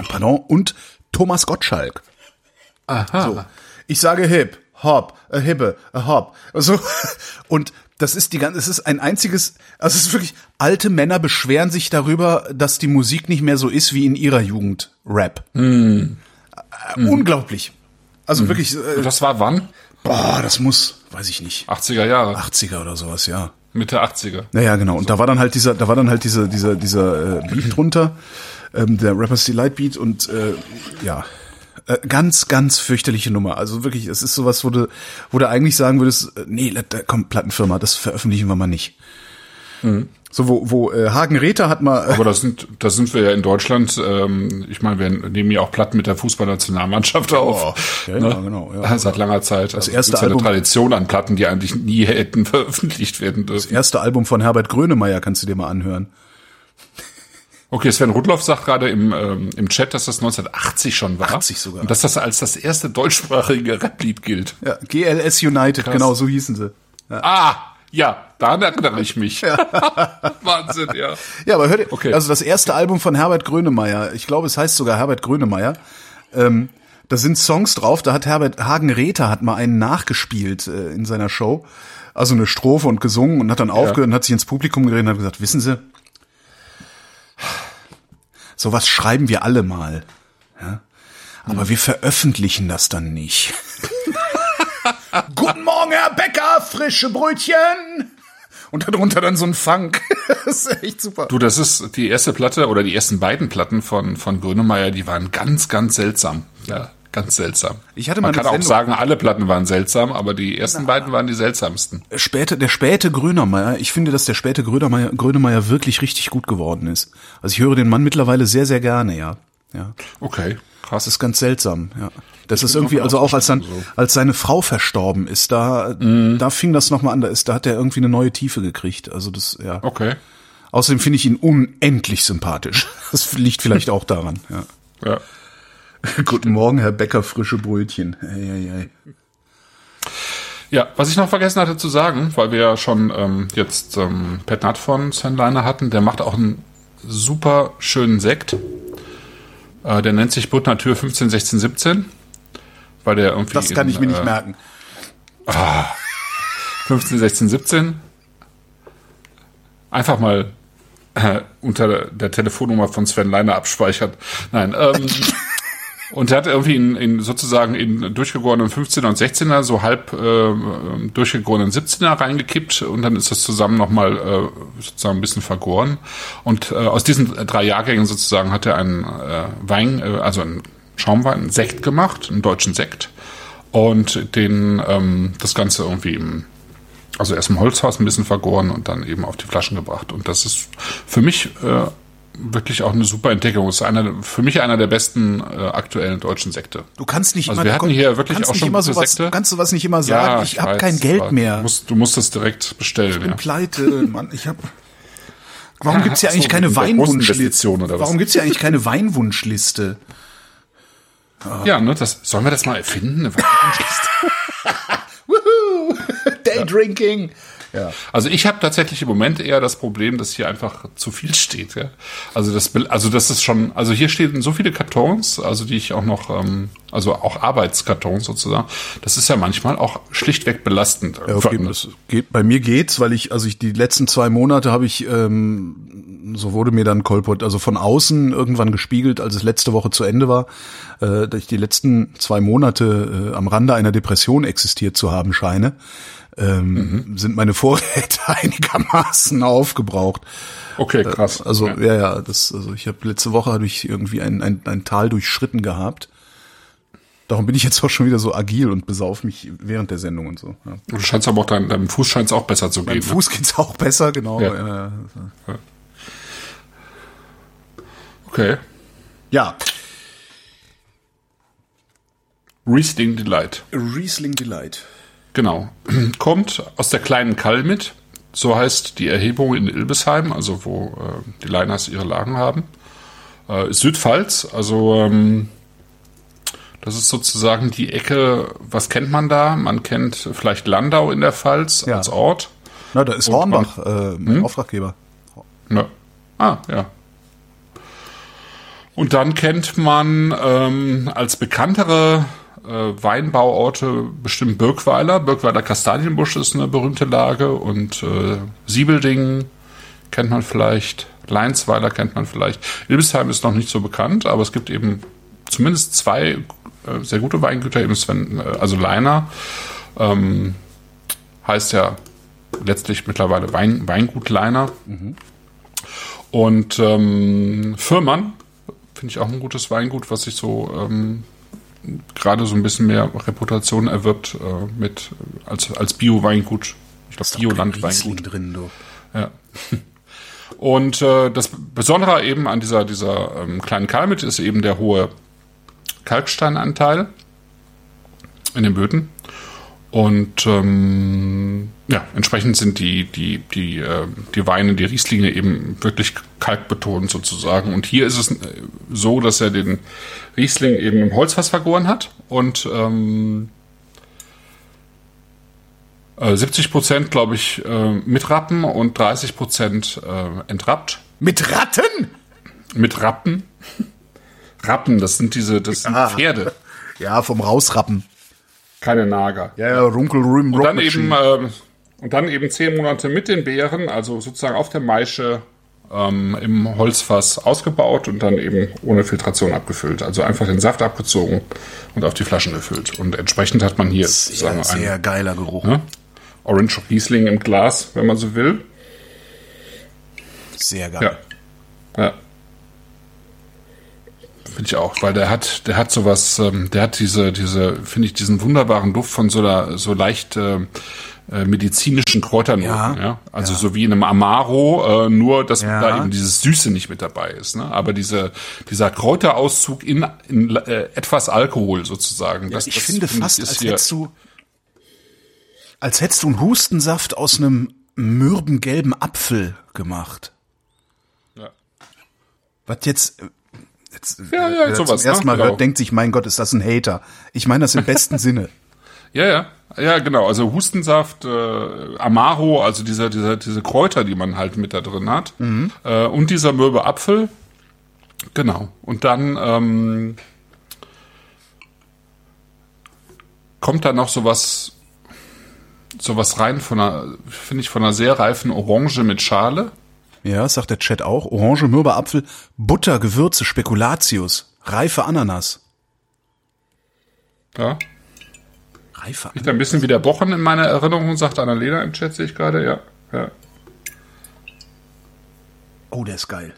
Pardon. Und Thomas Gottschalk. Aha. So. Ich sage hip, hop, a hibbe, a hop. Also, und das ist die ganze, es ist ein einziges, also es ist wirklich, alte Männer beschweren sich darüber, dass die Musik nicht mehr so ist wie in ihrer Jugend. Rap. Mm. Äh, unglaublich. Also mm. wirklich. Äh, das war wann? Boah, das muss, weiß ich nicht. 80er Jahre. 80er oder sowas, ja. Mitte 80er. Naja, genau. Und so. da war dann halt dieser, da war dann halt dieser, dieser, dieser äh, Beat drunter, ähm, der Rappers Delight Beat und äh, ja, äh, ganz, ganz fürchterliche Nummer. Also wirklich, es ist sowas, wo du, wo du eigentlich sagen würdest, äh, nee, da kommt Plattenfirma, das veröffentlichen wir mal nicht. Mhm. So, wo, wo äh, Hagen Räther hat mal. Äh Aber das sind, das sind wir ja in Deutschland. Ähm, ich meine, wir nehmen ja auch Platten mit der Fußballnationalmannschaft auf. Oh, okay, ne? ja, genau, ja. Seit langer Zeit. Das also erste Album. eine Tradition an Platten, die eigentlich nie hätten veröffentlicht werden dürfen. Das erste Album von Herbert Grönemeyer kannst du dir mal anhören. Okay, Sven Rudloff sagt gerade im, ähm, im Chat, dass das 1980 schon war. 80 sogar. Und dass das als das erste deutschsprachige Rap-Lied gilt. Ja, GLS United, Krass. genau, so hießen sie. Ja. Ah, ja, daran erinnere ich mich. Ja. Wahnsinn, ja. Ja, aber hört ihr, okay. also das erste Album von Herbert Grönemeyer, ich glaube, es heißt sogar Herbert Grönemeyer, ähm, da sind Songs drauf, da hat Herbert Hagen Räther hat mal einen nachgespielt äh, in seiner Show, also eine Strophe und gesungen und hat dann aufgehört und hat sich ins Publikum geredet und hat gesagt, wissen Sie, sowas schreiben wir alle mal, ja? aber wir veröffentlichen das dann nicht. Guten Morgen, Herr Bäcker, frische Brötchen. Und darunter dann so ein Funk. das ist echt super. Du, das ist die erste Platte oder die ersten beiden Platten von, von Grönemeyer, die waren ganz, ganz seltsam. Ja, ganz seltsam. Ich hatte mal Man kann Sendung. auch sagen, alle Platten waren seltsam, aber die ersten Na, beiden waren die seltsamsten. Späte, der späte Grönemeyer, ich finde, dass der späte Grönemeyer, Grönemeyer wirklich richtig gut geworden ist. Also ich höre den Mann mittlerweile sehr, sehr gerne, ja. Ja. Okay. Krass. Das ist ganz seltsam, ja. Das ist irgendwie, also auch als dann, als seine Frau verstorben ist, da, mm. da fing das nochmal an, da ist, da hat er irgendwie eine neue Tiefe gekriegt. Also das, ja. Okay. Außerdem finde ich ihn unendlich sympathisch. Das liegt vielleicht auch daran, ja. Ja. Guten Morgen, Herr Bäcker, frische Brötchen. Hey, hey, hey. Ja, was ich noch vergessen hatte zu sagen, weil wir ja schon ähm, jetzt ähm, Pat Nutt von Sven Leiner hatten, der macht auch einen super schönen Sekt. Äh, der nennt sich Buttner Tür 15, 16, 17. Weil der irgendwie. Das kann in, ich mir äh, nicht merken. Ah, 15, 16, 17. Einfach mal äh, unter der Telefonnummer von Sven Leiner abspeichert. Nein, ähm. Und er hat irgendwie in, in sozusagen in durchgegorenen 15er und 16er so halb äh, durchgegorenen 17er reingekippt und dann ist das zusammen nochmal äh, sozusagen ein bisschen vergoren. Und äh, aus diesen drei Jahrgängen sozusagen hat er einen äh, Wein, äh, also einen Schaumwein, einen Sekt gemacht, einen deutschen Sekt. Und den ähm, das Ganze irgendwie im also erst im Holzhaus ein bisschen vergoren und dann eben auf die Flaschen gebracht. Und das ist für mich äh, wirklich auch eine super Entdeckung. Das ist einer, für mich einer der besten äh, aktuellen deutschen Sekte. Du kannst nicht Also immer, wir hatten hier wirklich kannst auch schon immer sowas, Sekte. kannst du was nicht immer sagen? ich habe weiß, kein Geld mehr. Du musst, du musst es direkt bestellen. Ich bin ja. pleite, Mann. Ich hab. Warum gibt's hier Ach so, eigentlich keine Weinwunschliste? Warum gibt's hier eigentlich keine Weinwunschliste? Ja, ne, das sollen wir das mal erfinden? Eine! Daydrinking. Ja. Also ich habe tatsächlich im Moment eher das Problem, dass hier einfach zu viel steht. Ja? Also das, also das ist schon, also hier stehen so viele Kartons, also die ich auch noch, ähm, also auch Arbeitskartons sozusagen. Das ist ja manchmal auch schlichtweg belastend. Ja, okay, das geht, bei mir geht's, weil ich, also ich die letzten zwei Monate habe ich, ähm, so wurde mir dann kolport, also von außen irgendwann gespiegelt, als es letzte Woche zu Ende war, äh, dass ich die letzten zwei Monate äh, am Rande einer Depression existiert zu haben scheine, ähm, sind meine Vorräte einigermaßen aufgebraucht. Okay, krass. Also ja. ja, ja, das, also ich habe letzte Woche hatte ich irgendwie ein, ein, ein Tal durchschritten gehabt. Darum bin ich jetzt auch schon wieder so agil und besauf mich während der Sendung und so. Ja. Du scheinst aber auch deinem, deinem Fuß scheint es auch besser zu gehen. Fuß geht's auch besser, genau. Ja. Ne? Okay. ja. Riesling Delight. Riesling Delight. Genau. Kommt aus der kleinen Kalmit. So heißt die Erhebung in Ilbesheim, also wo äh, die Leiners ihre Lagen haben. Äh, ist Südpfalz, also ähm, das ist sozusagen die Ecke, was kennt man da? Man kennt vielleicht Landau in der Pfalz Ja. als Ort. Na, da ist Und Hornbach, äh, mein Auftraggeber. Ne. Ah, ja. Und dann kennt man ähm, als bekanntere äh, Weinbauorte bestimmt Birkweiler. Birkweiler Kastanienbusch ist eine berühmte Lage und äh, Siebelding kennt man vielleicht. Leinsweiler kennt man vielleicht. Ilbesheim ist noch nicht so bekannt, aber es gibt eben zumindest zwei äh, sehr gute Weingüter. Eben Sven, äh, also Leiner ähm, heißt ja letztlich mittlerweile Wein, Weingut Leiner. Und ähm, Firmann finde ich auch ein gutes Weingut, was sich so ähm, gerade so ein bisschen mehr Reputation erwirbt äh, mit als als Bio-Weingut. Ich glaube Bioland Riesling Weingut. drin, du. Ja. Und äh, das Besondere eben an dieser dieser ähm, kleinen Kalmit ist eben der hohe Kalksteinanteil in den Böden. Und ähm, ja, entsprechend sind die, die, die, äh, die Weine, die Rieslinge eben wirklich kalkbetont sozusagen. Und hier ist es äh, so, dass er den Riesling eben im Holzfass vergoren hat und ähm, äh, 70 Prozent, glaube ich, äh, mit Rappen und 30 Prozent äh, entrappt. Mit Ratten? Mit Rappen. Rappen, das sind diese, das sind Ah. Pferde, Ja, vom Rausrappen. Keine Nager. Ja, ja, Runkel Rum Und dann eben äh, und dann eben zehn Monate mit den Beeren, also sozusagen auf der Maische ähm, im Holzfass ausgebaut und dann eben ohne Filtration abgefüllt. Also einfach den Saft abgezogen und auf die Flaschen gefüllt. Und entsprechend hat man hier sozusagen sehr, sehr geiler Geruch. ne? Orange Riesling im Glas, wenn man so will. Sehr geil. Ja. Ja. Finde ich auch, weil der hat, der hat sowas, ähm, der hat diese, diese, finde ich, diesen wunderbaren Duft von so einer, so leicht äh, äh, medizinischen Kräuternoten, Ja. ja. Also so wie in einem Amaro, äh, nur dass Ja. da eben dieses Süße nicht mit dabei ist, ne? Aber diese, dieser Kräuterauszug in, in äh, etwas Alkohol sozusagen. Das, ich das finde find fast, ist als hättest du, als hättest du einen Hustensaft aus einem mürben gelben Apfel gemacht. Ja. Was jetzt, jetzt Ja, ja, wer sowas, zum ersten? Mal Genau. hört, denkt sich, mein Gott, ist das ein Hater. Ich meine das im besten Sinne. Ja, ja. Ja, genau. Also Hustensaft, äh, Amaro, also dieser, dieser, diese Kräuter, die man halt mit da drin hat. Äh, und dieser mürbe Apfel. Genau. Und dann ähm, kommt da noch sowas, sowas rein von einer, finde ich, von einer sehr reifen Orange mit Schale. Ja, sagt der Chat auch. Orange, mürber Apfel, Butter, Gewürze, Spekulatius, reife Ananas. Ja. Reife Riecht ein bisschen wie der Bochen in meiner Erinnerung, sagt Annalena im Chat, sehe ich gerade, ja. ja. Oh, der ist geil.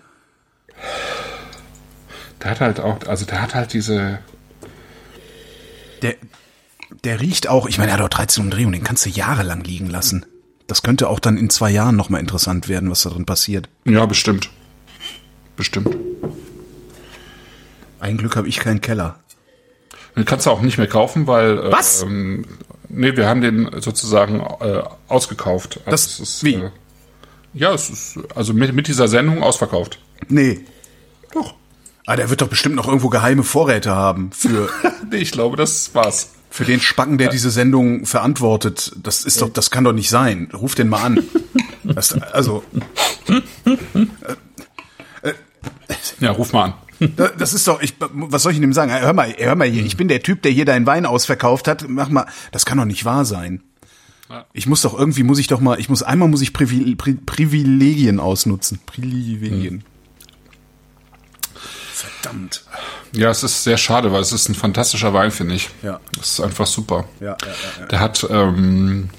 Der hat halt auch, also der hat halt diese, Der, der riecht auch, ich meine, er hat auch 13 Umdrehungen, den kannst du jahrelang liegen lassen. Das könnte auch dann in zwei Jahren nochmal interessant werden, was da drin passiert. ja, bestimmt. Bestimmt. Ein Glück habe ich keinen Keller. Den kannst du auch nicht mehr kaufen, weil. Was? Ähm, nee, wir haben den sozusagen äh, ausgekauft. Also Das- es ist, wie? Äh, ja, es ist also mit, mit dieser Sendung ausverkauft. Nee. Doch. Ah, der wird doch bestimmt noch irgendwo geheime Vorräte haben für, Nee, ich glaube, das war's. Für den Spacken, der diese Sendung verantwortet. Das ist doch, das kann doch nicht sein. Ruf den mal an. Das, also, Ja, ruf mal an. das ist doch, ich, was soll ich dem sagen? Hör mal, hör mal hier, ich bin der Typ, der hier deinen Wein ausverkauft hat. Mach mal, das kann doch nicht wahr sein. Ich muss doch irgendwie, muss ich doch mal, ich muss einmal muss ich Privil, Pri, Privilegien ausnutzen. Privilegien. Verdammt. Ja, es ist sehr schade, weil es ist ein fantastischer Wein, finde ich. Ja. Das ist einfach super. Ja, ja, ja, ja. Der hat, ähm,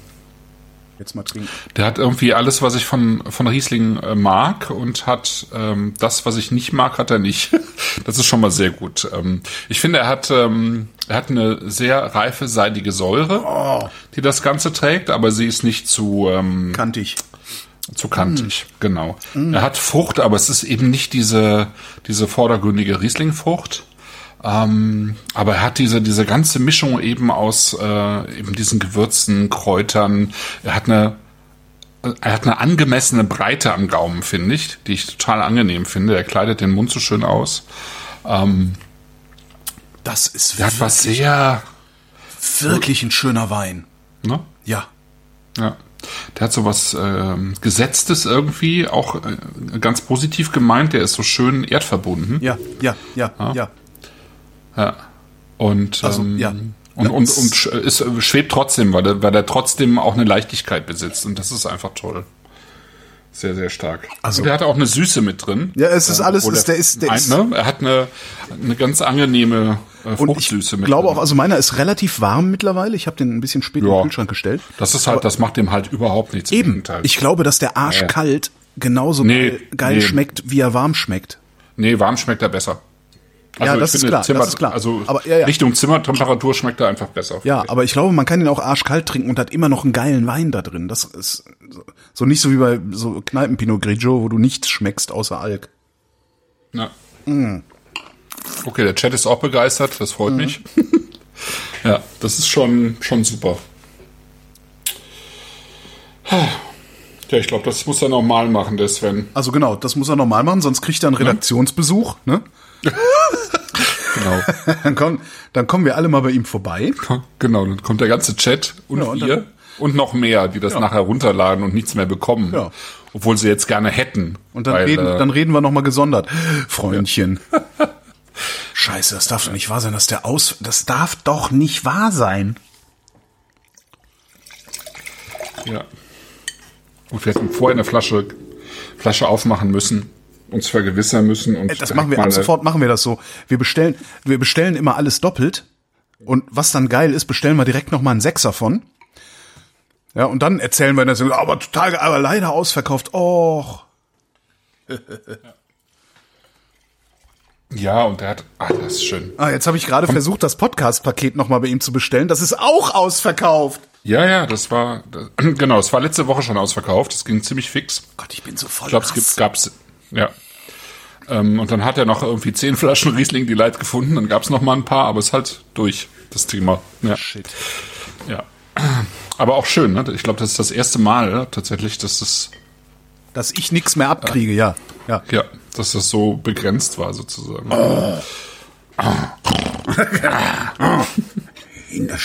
Jetzt mal trinken. der hat irgendwie alles, was ich von, von Riesling äh, mag und hat ähm, das, was ich nicht mag, hat er nicht. Das ist schon mal sehr gut. Ähm, ich finde, er hat, ähm, er hat eine sehr reife, seidige Säure, die das Ganze trägt, aber sie ist nicht zu, ähm, Kantig. Zu kantig, genau. Er hat Frucht, aber es ist eben nicht diese, diese vordergründige Riesling-Frucht. Ähm, aber er hat diese, diese ganze Mischung eben aus äh, eben diesen Gewürzen, Kräutern. Er hat eine, er hat eine angemessene Breite am Gaumen, finde ich, die ich total angenehm finde. Er kleidet den Mund so schön aus. Das ist Er hat was sehr, wirklich ein schöner Wein. ne? Ja. Ja. Der hat so was ähm, Gesetztes irgendwie, auch äh, ganz positiv gemeint. Der ist so schön erdverbunden. Ja, ja, ja, ja. Ja. Und, Also, ähm, ja. und, Ja, und, es- und ist, äh, schwebt trotzdem, weil er, weil er trotzdem auch eine Leichtigkeit besitzt. Und das ist einfach toll. Sehr, sehr stark. Also- und er hat auch eine Süße mit drin. Ja, es ist alles- obwohl es- der ist- der ein, ist- ne? Er hat eine, eine ganz angenehme äh, Und ich Fruchtsüße mit glaube drin. auch, also meiner ist relativ warm mittlerweile. Ich habe den ein bisschen spät in Ja. den Kühlschrank gestellt. Das ist halt, das macht dem halt überhaupt nichts. Eben. Ich glaube, dass der arschkalt genauso Nee, geil, geil nee. schmeckt, wie er warm schmeckt. nee, warm schmeckt er besser. Ja, ich das ist klar, Zimmer, das ist klar. Also Aber, ja, ja. Richtung Zimmertemperatur schmeckt er einfach besser. Ja, aber ich glaube, man kann ihn auch arschkalt trinken und hat immer noch einen geilen Wein da drin. Das ist so- nicht so wie bei so Kneipen-Pinot Grigio, wo du nichts schmeckst außer Alk. Ja. Mm. Okay, der Chat ist auch begeistert, das freut mich. ja, das ist schon, schon super. Ja, ich glaube, das muss er nochmal machen, der Sven. Also genau, das muss er normal machen, sonst kriegt er einen Redaktionsbesuch. Ne? Genau. Dann, kommen, dann kommen wir alle mal bei ihm vorbei. genau, dann kommt der ganze Chat und Ja, und wir dann- und noch mehr, die das nachher runterladen und nichts mehr bekommen. Ja. Obwohl sie jetzt gerne hätten. Und dann, weil, reden, äh, dann reden wir nochmal gesondert. Freundchen. Scheiße, das darf doch nicht wahr sein, dass der aus. Das darf doch nicht wahr sein. Ja. Und wir hätten vorher eine Flasche, Flasche aufmachen müssen, uns vergewissern müssen und Das machen wir ab sofort machen wir das so. Wir bestellen, wir bestellen immer alles doppelt. Und was dann geil ist, bestellen wir direkt noch mal einen Sechser von. Ja, und dann erzählen wir das, aber total, aber leider ausverkauft. Och. Ja, und der hat, ah, das ist schön. Ah, jetzt habe ich gerade versucht, das Podcast-Paket noch mal bei ihm zu bestellen. Das ist auch ausverkauft. Ja, ja, das war, das, genau, es war letzte Woche schon ausverkauft. Das ging ziemlich fix. Gott, ich bin so voll. Ich glaube, es gibt, gab's, ja. Ähm, und dann hat er noch irgendwie zehn Flaschen Riesling Delight gefunden. Dann gab's noch mal ein paar, aber es ist halt durch, das Thema. Ja, Shit. ja. Aber auch schön, ne? Ich glaube, das ist das erste Mal ja, tatsächlich, dass das, Dass ich nichts mehr abkriege, ja. Ja. ja, dass das so begrenzt war sozusagen. In der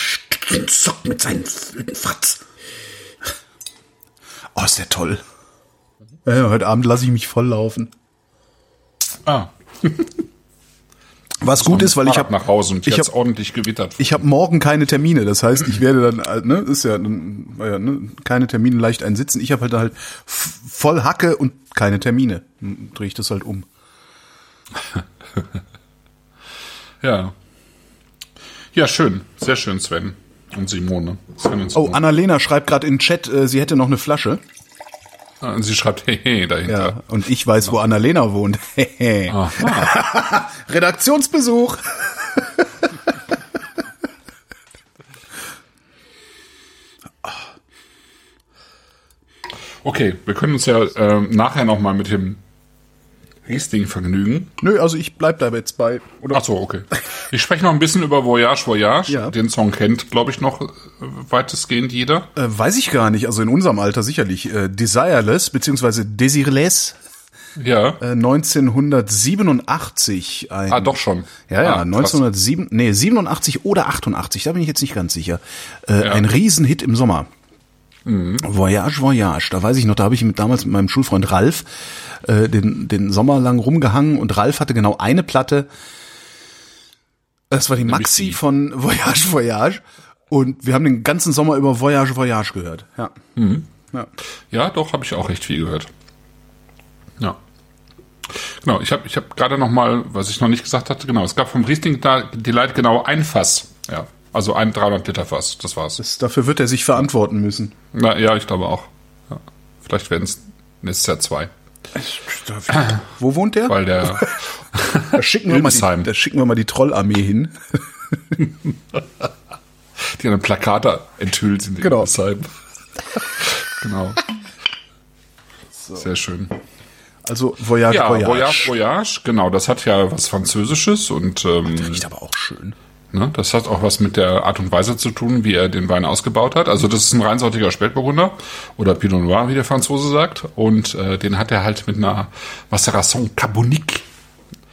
Zock mit seinen blöden Fratz. Oh, ist der toll. Ja, heute Abend lasse ich mich voll laufen. Ah, Was gut ist, weil ich habe nach Hause und ich jetzt hab- ordentlich gewittert. ich habe morgen keine Termine. Das heißt, ich werde dann, äh, ne, ist ja, ja ne, keine Termine leicht einsitzen. Ich habe halt halt voll Hacke und keine Termine. Dann Drehe ich das halt um. Ja. Ja, schön. Sehr schön, Sven. Und Simone. Sven und Oh, Simone. Annalena schreibt gerade in Chat, äh, sie hätte noch eine Flasche. Ah, Und sie schreibt hehe dahinter. Ja, und ich weiß, wo Annalena wohnt. Aha. Redaktionsbesuch. Okay, wir können uns ja ähm, nachher nochmal mit dem Riesling vergnügen. Nö, also ich bleib da jetzt bei. Oder? Ach so, okay. Ich spreche noch ein bisschen über Voyage, Voyage. Ja. Den Song kennt, glaube ich, noch äh, weitestgehend jeder. Äh, weiß ich gar nicht. Also in unserem Alter sicherlich. Äh, Desireless beziehungsweise Desireless Ja. äh, 1987. Ein, ah, doch schon. Ja, ja, ah, krass. 1907, nee, 87 oder 88, da bin ich jetzt nicht ganz sicher. Äh, Ja. Ein Riesenhit im Sommer. Voyage, Voyage. Da weiß ich noch, da habe ich mit, damals mit meinem Schulfreund Ralf äh, den, den Sommer lang rumgehangen und Ralf hatte genau eine Platte. Das war die Maxi die. von Voyage, Voyage. Und wir haben den ganzen Sommer über Voyage, Voyage gehört. Ja. ja. Ja, doch, habe ich auch recht viel gehört. Ja. Genau, ich habe ich hab gerade noch mal, was ich noch nicht gesagt hatte, genau, es gab vom Riesling da Delight genau ein Fass. Ja, also ein 300 Liter Fass, das war's. Das, dafür wird er sich verantworten müssen. Na, ja, ich glaube auch. Ja. Vielleicht werden es nächstes Jahr zwei. Wo wohnt der? Weil der, Da schicken, wir mal die, da schicken wir mal die Trollarmee hin. die eine Plakate enthüllt in Genau. Ilmesheim. genau. Sehr schön. Also Voyage, Ja, Voyage. Voyage, Voyage, genau, das hat ja was Französisches und ähm, Riecht aber auch schön. Ne, das hat auch was mit der Art und Weise zu tun, wie er den Wein ausgebaut hat. Also das ist ein reinsortiger Spätburgunder oder Pinot Noir, wie der Franzose sagt. Und äh, den hat er halt mit einer Maceration Carbonique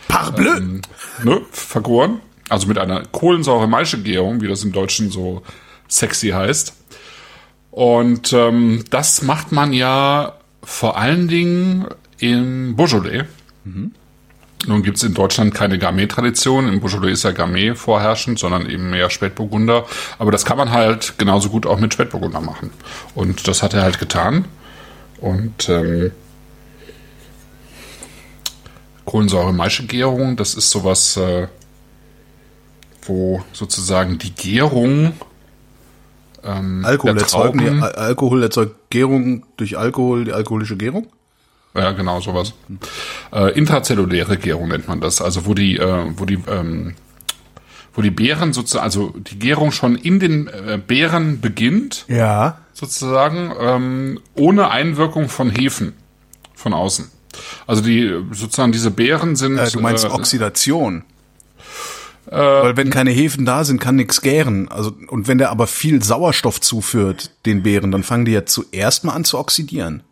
Parbleu! ähm, ne, vergoren. Also mit einer Kohlensäure-Maische-Gärung, wie das im Deutschen so sexy heißt. Und ähm, das macht man ja vor allen Dingen im Beaujolais. Nun gibt's in Deutschland keine Gamay-Tradition. Im Beaujolais ist ja Gamay vorherrschend, sondern eben mehr Spätburgunder. Aber das kann man halt genauso gut auch mit Spätburgunder machen. Und das hat er halt getan. Und ähm, Kohlensäure-Maische-Gärung, das ist sowas, äh, wo sozusagen die Gärung Alkohol der erzeugen, Alkohol erzeugt Gärung durch Alkohol, die alkoholische Gärung? Ja, genau, sowas. Äh, intrazelluläre Gärung nennt man das. Also wo die, äh, wo die, ähm, wo die Beeren sozusagen, also die Gärung schon in den äh, Beeren beginnt, Ja. sozusagen, ähm, ohne Einwirkung von Hefen von außen. Also die sozusagen diese Beeren sind. Äh, du meinst äh, Oxidation. Weil wenn keine Hefen da sind, kann nichts gären. Also, und wenn der aber viel Sauerstoff zuführt, den Beeren, dann fangen die ja zuerst mal an zu oxidieren.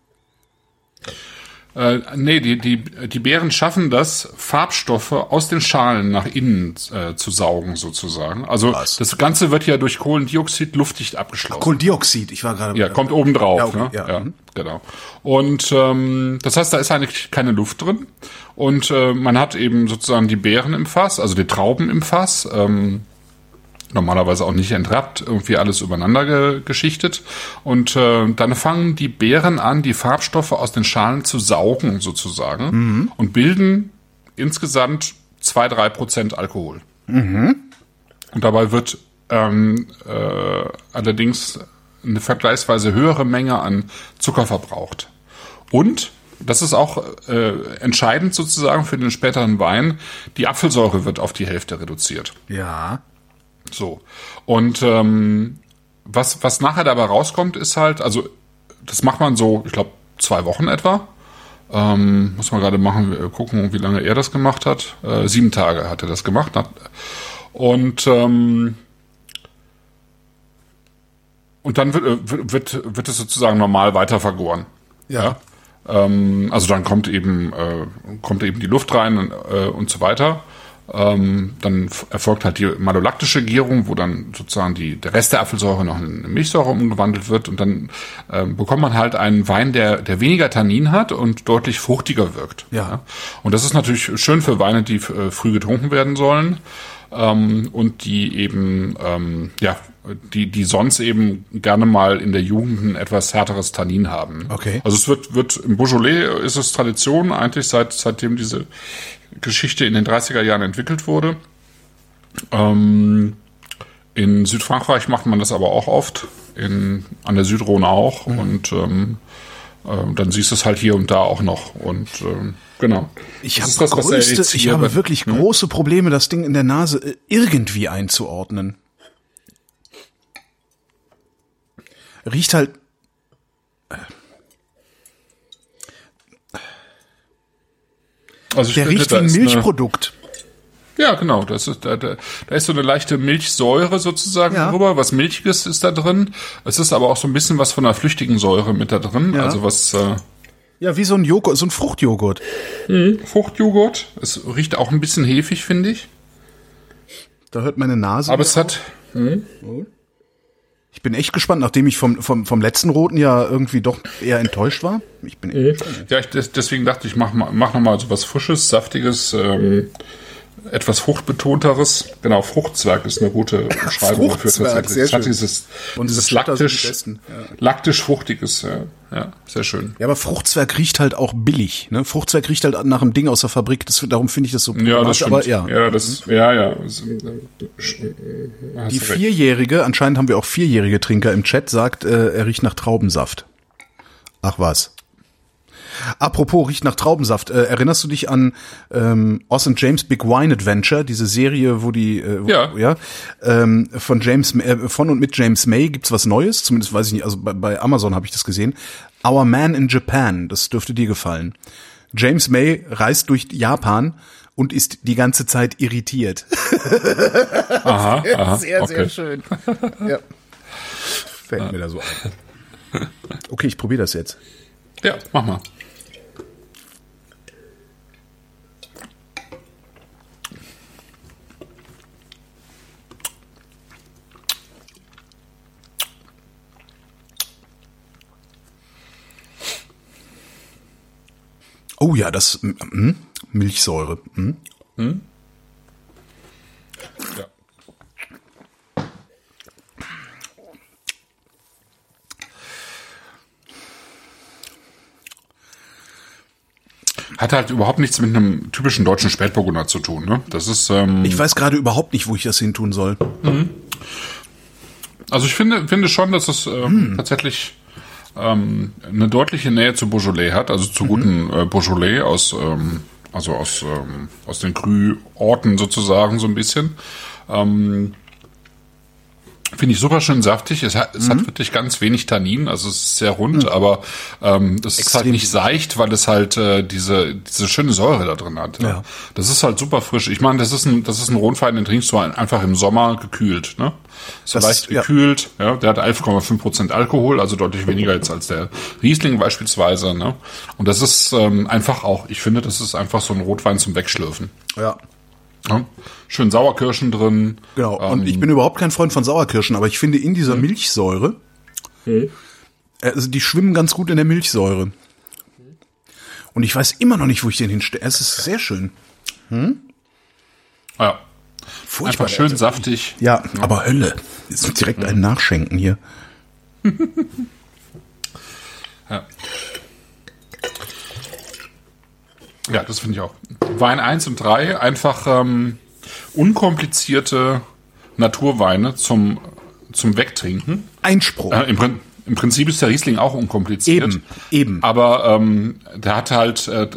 Äh, nee, die, die, die Beeren schaffen das, Farbstoffe aus den Schalen nach innen äh, zu saugen, sozusagen. Also Was? das Ganze wird ja durch Kohlendioxid luftdicht abgeschlossen. Kohlendioxid, ich war gerade. Ja, kommt oben drauf. Ja, okay, ne? ja, ja mhm. genau. Und ähm, das heißt, da ist eigentlich keine Luft drin. Und äh, man hat eben sozusagen die Beeren im Fass, also die Trauben im Fass. Ähm, normalerweise auch nicht entrappt, irgendwie alles übereinander ge geschichtet. Und äh, dann fangen die Beeren an, die Farbstoffe aus den Schalen zu saugen, sozusagen, und bilden insgesamt zwei drei Prozent Alkohol. Und dabei wird ähm, äh, allerdings eine vergleichsweise höhere Menge an Zucker verbraucht. Und, das ist auch äh, entscheidend sozusagen für den späteren Wein, die Apfelsäure wird auf die Hälfte reduziert. Ja. So. Und ähm, was, was nachher dabei rauskommt, ist halt, also das macht man so, ich glaube, zwei Wochen etwa. Ähm, muss man gerade machen, wir gucken, wie lange er das gemacht hat. Äh, sieben Tage hat er das gemacht. Und ähm, und dann wird, äh, wird, wird es sozusagen normal weiter vergoren. Ja. Ähm, also dann kommt eben, äh, kommt eben die Luft rein und, äh, und so weiter. Ähm, dann erfolgt halt die malolaktische Gärung, wo dann sozusagen die, der Rest der Apfelsäure noch in Milchsäure umgewandelt wird und dann ähm, bekommt man halt einen Wein, der, der weniger Tannin hat und deutlich fruchtiger wirkt. Ja. Und das ist natürlich schön für Weine, die äh, früh getrunken werden sollen ähm, und die eben, ähm, ja, die, die sonst eben gerne mal in der Jugend ein etwas härteres Tannin haben. Okay. Also es wird, wird im Beaujolais ist es Tradition eigentlich seit seitdem diese Geschichte in den 30er Jahren entwickelt wurde. Ähm, In Südfrankreich macht man das aber auch oft, in, an der Südrhone auch. Mhm. Und ähm, äh, dann siehst du es halt hier und da auch noch. Und ähm, genau. Ich Das habe das, größte, ich hier habe wirklich große Probleme, das Ding in der Nase äh, irgendwie einzuordnen. Riecht halt. Also ich Der finde, riecht wie ein eine- Milchprodukt. Ja, genau. Das ist, da, da, da ist so eine leichte Milchsäure sozusagen Ja. drüber. Was Milchiges ist da drin. Es ist aber auch so ein bisschen was von einer flüchtigen Säure mit da drin. Ja. Also was äh, Ja, wie so ein Joghurt, so ein Fruchtjoghurt. Fruchtjoghurt. Es riecht auch ein bisschen hefig, finde ich. Da hört meine Nase. Aber es hat. Ich bin echt gespannt, nachdem ich vom, vom, vom letzten Roten ja irgendwie doch eher enttäuscht war. Ich bin Ja, ich, des- deswegen dachte ich, mach, mal- mach nochmal so was Frisches, Saftiges, ähm, etwas Fruchtbetonteres. Genau, Fruchtzwerg ist eine gute Beschreibung dafür. Sehr Es hat schön. dieses, Und dieses sind die laktisch, laktisch-fruchtiges. Ja, ja, sehr schön. Ja, aber Fruchtzwerg riecht halt auch billig. Ne? Fruchtzwerg riecht halt nach einem Ding aus der Fabrik. Das, darum finde ich das so Ja, das stimmt. Aber ja, ja, das, ja, ja. Das, äh, die. Vierjährige, anscheinend haben wir auch vierjährige Trinker im Chat, sagt, äh, er riecht nach Traubensaft. Ach was. Apropos riecht nach Traubensaft. Äh, erinnerst du dich an ähm, and James Big Wine Adventure, diese Serie, wo die äh, wo, Ja. ja ähm, von James äh, von und mit James May gibt's was Neues, zumindest weiß ich nicht, also bei, bei Amazon habe ich das gesehen. Our Man in Japan, das dürfte dir gefallen. James May reist durch Japan und ist die ganze Zeit irritiert. Aha, aha, Sehr, okay. sehr schön. ja. Fällt mir da so ein. Okay, ich probiere das jetzt. Ja, mach mal. Oh ja, das mm, Milchsäure. Mm. Ja. Hat halt überhaupt nichts mit einem typischen deutschen Spätburgunder zu tun, ne? Das ist, ähm, Ich weiß gerade überhaupt nicht, wo ich das hin tun soll. also ich finde, finde schon, dass es ähm, tatsächlich ähm, eine deutliche Nähe zu Beaujolais hat, also zu guten äh, Beaujolais aus, ähm, also aus, ähm, aus den Krü-Orten sozusagen so ein bisschen. Ähm, Finde ich super schön saftig. Es hat, es hat wirklich ganz wenig Tannin, also es ist sehr rund, aber ähm, das ist halt nicht seicht, weil es halt äh, diese diese schöne Säure da drin hat. Ja. Das ist halt super frisch. Ich meine, das ist ein das ist ein Rotwein, den trinkst du einfach im Sommer gekühlt, ne? So Das- leicht ja. gekühlt. Ja, der hat 11,5 Prozent Alkohol, also deutlich weniger jetzt als der Riesling beispielsweise. Ne? Und das ist ähm, einfach auch. Ich finde, das ist einfach so ein Rotwein zum Wegschlürfen. Ja. Ja? Schön Sauerkirschen drin. Genau. Ähm, Und ich bin überhaupt kein Freund von Sauerkirschen, aber ich finde in dieser Milchsäure, äh, also die schwimmen ganz gut in der Milchsäure. Und ich weiß immer noch nicht, wo ich den hinstelle. Es ist sehr schön. ja. Furchtbar. Einfach schön saftig. Ja, aber Hölle. Ist direkt ein Nachschenken hier. Ja, das finde ich auch. Wein 1 und 3, einfach ähm, unkomplizierte Naturweine zum, zum Wegtrinken. Einspruch. Äh, im, Prin- Im Prinzip ist der Riesling auch unkompliziert. Eben, eben. Aber ähm, der hat halt, äh,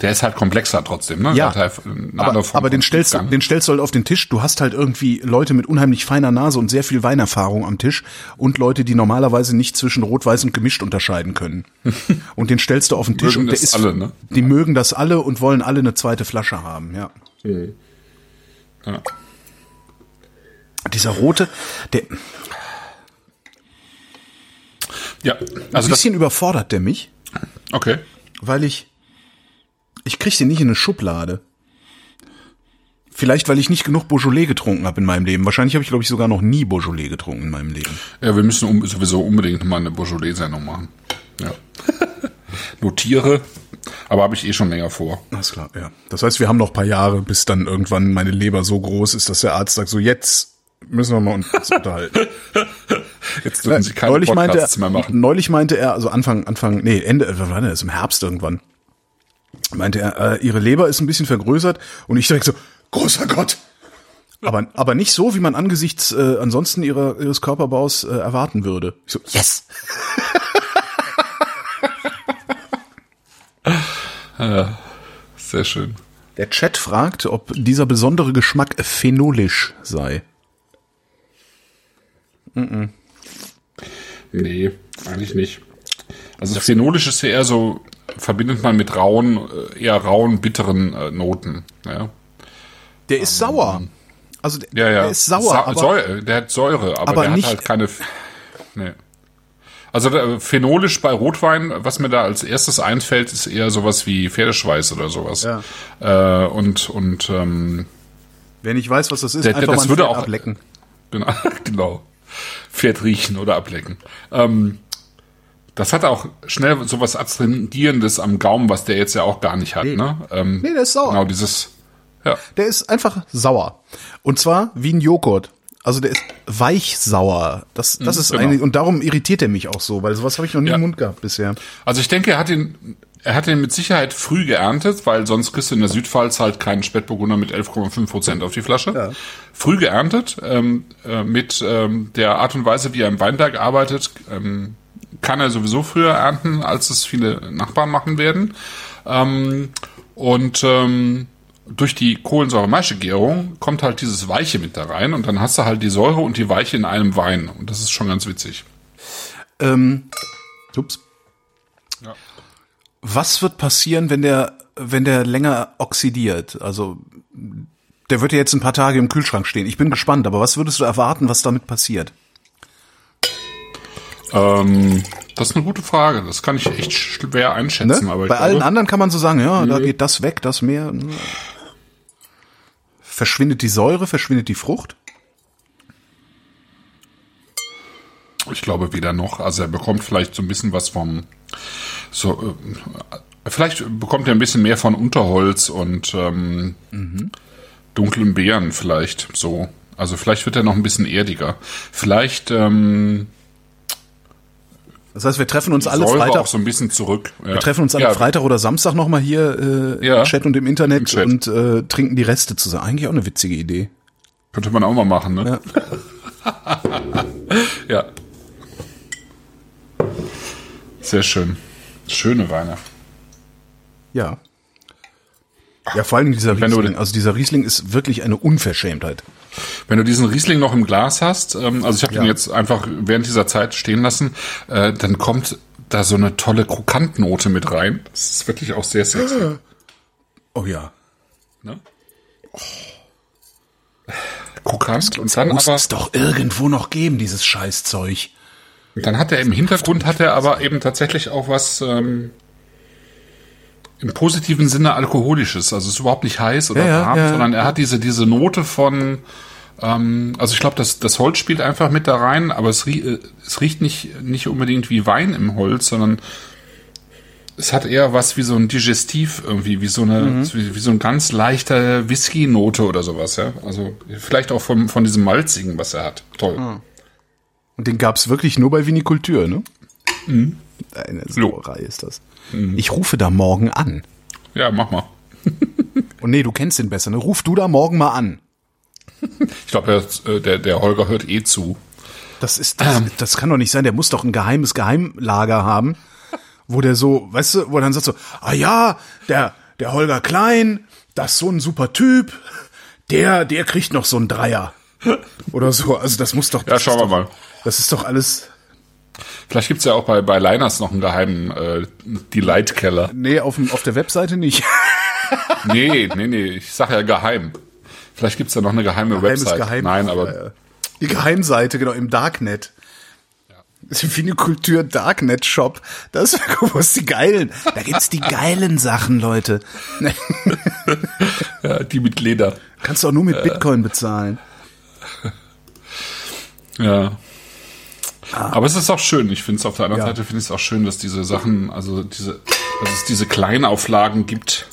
der ist halt komplexer trotzdem. Ne? Ja, halt aber, aber den stellst, den stellst du halt auf den Tisch. Du hast halt irgendwie Leute mit unheimlich feiner Nase und sehr viel Weinerfahrung am Tisch und Leute, die normalerweise nicht zwischen Rot-Weiß und gemischt unterscheiden können. und den stellst du auf den Tisch Mögen und der das ist, alle, ne? die mögen das alle und wollen alle eine zweite Flasche haben, ja. Ja. Dieser rote, der, ja, also das, bisschen überfordert der mich, okay. weil ich, ich krieg den nicht in eine Schublade. Vielleicht, weil ich nicht genug Beaujolais getrunken habe in meinem Leben. Wahrscheinlich habe ich, glaube ich, sogar noch nie Beaujolais getrunken in meinem Leben. Ja, wir müssen um, sowieso unbedingt mal eine Beaujolais-Sendung machen. Ja. Notiere, aber habe ich eh schon länger vor. Alles klar, ja. Das heißt, wir haben noch ein paar Jahre, bis dann irgendwann meine Leber so groß ist, dass der Arzt sagt, so jetzt müssen wir mal uns unterhalten. Jetzt dürfen Sie keine neulich meinte, Podcasts er, mehr machen. neulich meinte er, also Anfang, Anfang, nee, Ende, äh, wann war das? Im Herbst irgendwann. Meinte er, äh, ihre Leber ist ein bisschen vergrößert und ich direkt so, großer Gott, Aber, aber nicht so, wie man angesichts äh, ansonsten ihrer, ihres Körperbaus äh, erwarten würde. Ich so, yes! Sehr schön. Der Chat fragt, ob dieser besondere Geschmack phenolisch sei. Nee, eigentlich nicht. Also phenolisch ist ja eher so, verbindet man mit rauen, äh, eher rauen, bitteren äh, Noten. Ja, Der ist sauer. Also der, ja. ja. der ist sauer, Sa aber Säure, der hat Säure, aber, aber der nicht- hat halt keine. Nee. Also äh, phenolisch bei Rotwein, was mir da als erstes einfällt, ist eher sowas wie Pferdeschweiß oder sowas. Ja. Äh, und und ähm, wer nicht weiß, was das ist, Der- einfach das mal würde auch- ablecken. Genau, genau. Pferd riechen oder ablecken. Ähm, das hat auch schnell sowas Astringierendes am Gaumen, was der jetzt ja auch gar nicht hat. Ne? Ähm, Nee, der ist sauer. Genau, dieses. Ja, Der ist einfach sauer. Und zwar wie ein Joghurt. Also der ist weich sauer. Das, das ist genau. eigentlich, und darum irritiert er mich auch so, weil sowas habe ich noch nie Ja. im Mund gehabt bisher. also ich denke, er hat ihn, er hat ihn mit Sicherheit früh geerntet, weil sonst kriegst du in der Südpfalz halt keinen Spätburgunder mit 11,5 Prozent auf die Flasche. Früh geerntet, ähm, äh, mit ähm, der Art und Weise, wie er im Weinberg arbeitet, ähm, kann er sowieso früher ernten, als es viele Nachbarn machen werden. Ähm, und ähm, durch die Kohlensäure-Maische-Gärung kommt halt dieses Weiche mit da rein und dann hast du halt die Säure und die Weiche in einem Wein. Und das ist schon ganz witzig. Ähm, ups. Ja. Was wird passieren, wenn der, wenn der länger oxidiert? Also, der wird ja jetzt ein paar Tage im Kühlschrank stehen. Ich bin gespannt, aber was würdest du erwarten, was damit passiert? Ähm, das ist eine gute Frage. Das kann ich echt schwer einschätzen. Ne? Aber Bei allen glaube, anderen kann man so sagen, ja, da geht das weg, das mehr. Verschwindet die Säure, verschwindet die Frucht? Ich glaube weder noch. Also er bekommt vielleicht so ein bisschen was vom, so, äh, vielleicht bekommt er ein bisschen mehr von Unterholz und ähm, dunklen Beeren vielleicht so. Also vielleicht wird er noch ein bisschen erdiger. Vielleicht ähm, Das heißt, wir treffen uns alle Säure Freitag. auch so ein bisschen zurück. Ja. Wir treffen uns alle ja, Freitag oder Samstag nochmal hier äh, Ja. im Chat und im Internet Im Chat. und äh, trinken die Reste zusammen. Eigentlich auch eine witzige Idee. Könnte man auch mal machen, ne? Ja. Sehr schön. Schöne Weine. Ja. Ja, vor allem dieser Riesling. Also dieser Riesling ist wirklich eine Unverschämtheit. Wenn du diesen Riesling noch im Glas hast, ähm, also ich habe Ja. den jetzt einfach während dieser Zeit stehen lassen, äh, dann kommt da so eine tolle Krokantnote mit rein. Das ist wirklich auch sehr sexy. Oh ja. Ne? Krokant und dann Muss aber, es doch irgendwo noch geben, dieses Scheißzeug. Dann hat er im Hintergrund hat er aber eben tatsächlich auch was ähm, im positiven Sinne alkoholisches. Also es ist überhaupt nicht heiß oder Ja, ja, warm, ja. sondern er hat diese diese Note von ähm, also ich glaube, das, das Holz spielt einfach mit da rein, aber es, äh, es riecht nicht, nicht unbedingt wie Wein im Holz, sondern es hat eher was wie so ein Digestiv irgendwie, wie so eine, Mhm. wie, wie so ein ganz leichter Whisky-Note oder sowas, ja. Also vielleicht auch von, von diesem Malzigen, was er hat. Toll. Und den gab's wirklich nur bei Vinikultur, ne? Mhm. Eine Sauerei ist das. Ich rufe da morgen an. Ja, mach mal. Und nee, du kennst den besser, ne? Ruf du da morgen mal an. Ich glaube, der, äh, der, der Holger hört eh zu. Das ist, das, das kann doch nicht sein. Der muss doch ein geheimes Geheimlager haben, wo der so, weißt du, wo er dann sagt so, ah ja, der, der Holger Klein, das ist so ein super Typ, der, der kriegt noch so einen Dreier. Oder so. Also das muss doch. Ja, das schauen ist wir mal. Das ist doch alles. Vielleicht gibt's ja auch bei, bei Liners noch einen geheimen äh, Delight-Keller. Nee, auf, dem, auf der Webseite nicht. Nee, nee, nee, ich sag ja geheim. Vielleicht gibt's da noch eine geheime Geheimes Website. Geheim. Nein, aber. Die Geheimseite, genau, im Darknet. Das ist wie eine Kultur Darknet Shop. Das guck, was die geilen. Da gibt's die geilen Sachen, Leute. ja, die mit Leder. Kannst du auch nur mit Bitcoin bezahlen. Ja. Aber es ist auch schön. Ich finde es auf der anderen Ja. Seite finde ich es auch schön, dass diese Sachen, also diese, dass es diese Kleinauflagen gibt.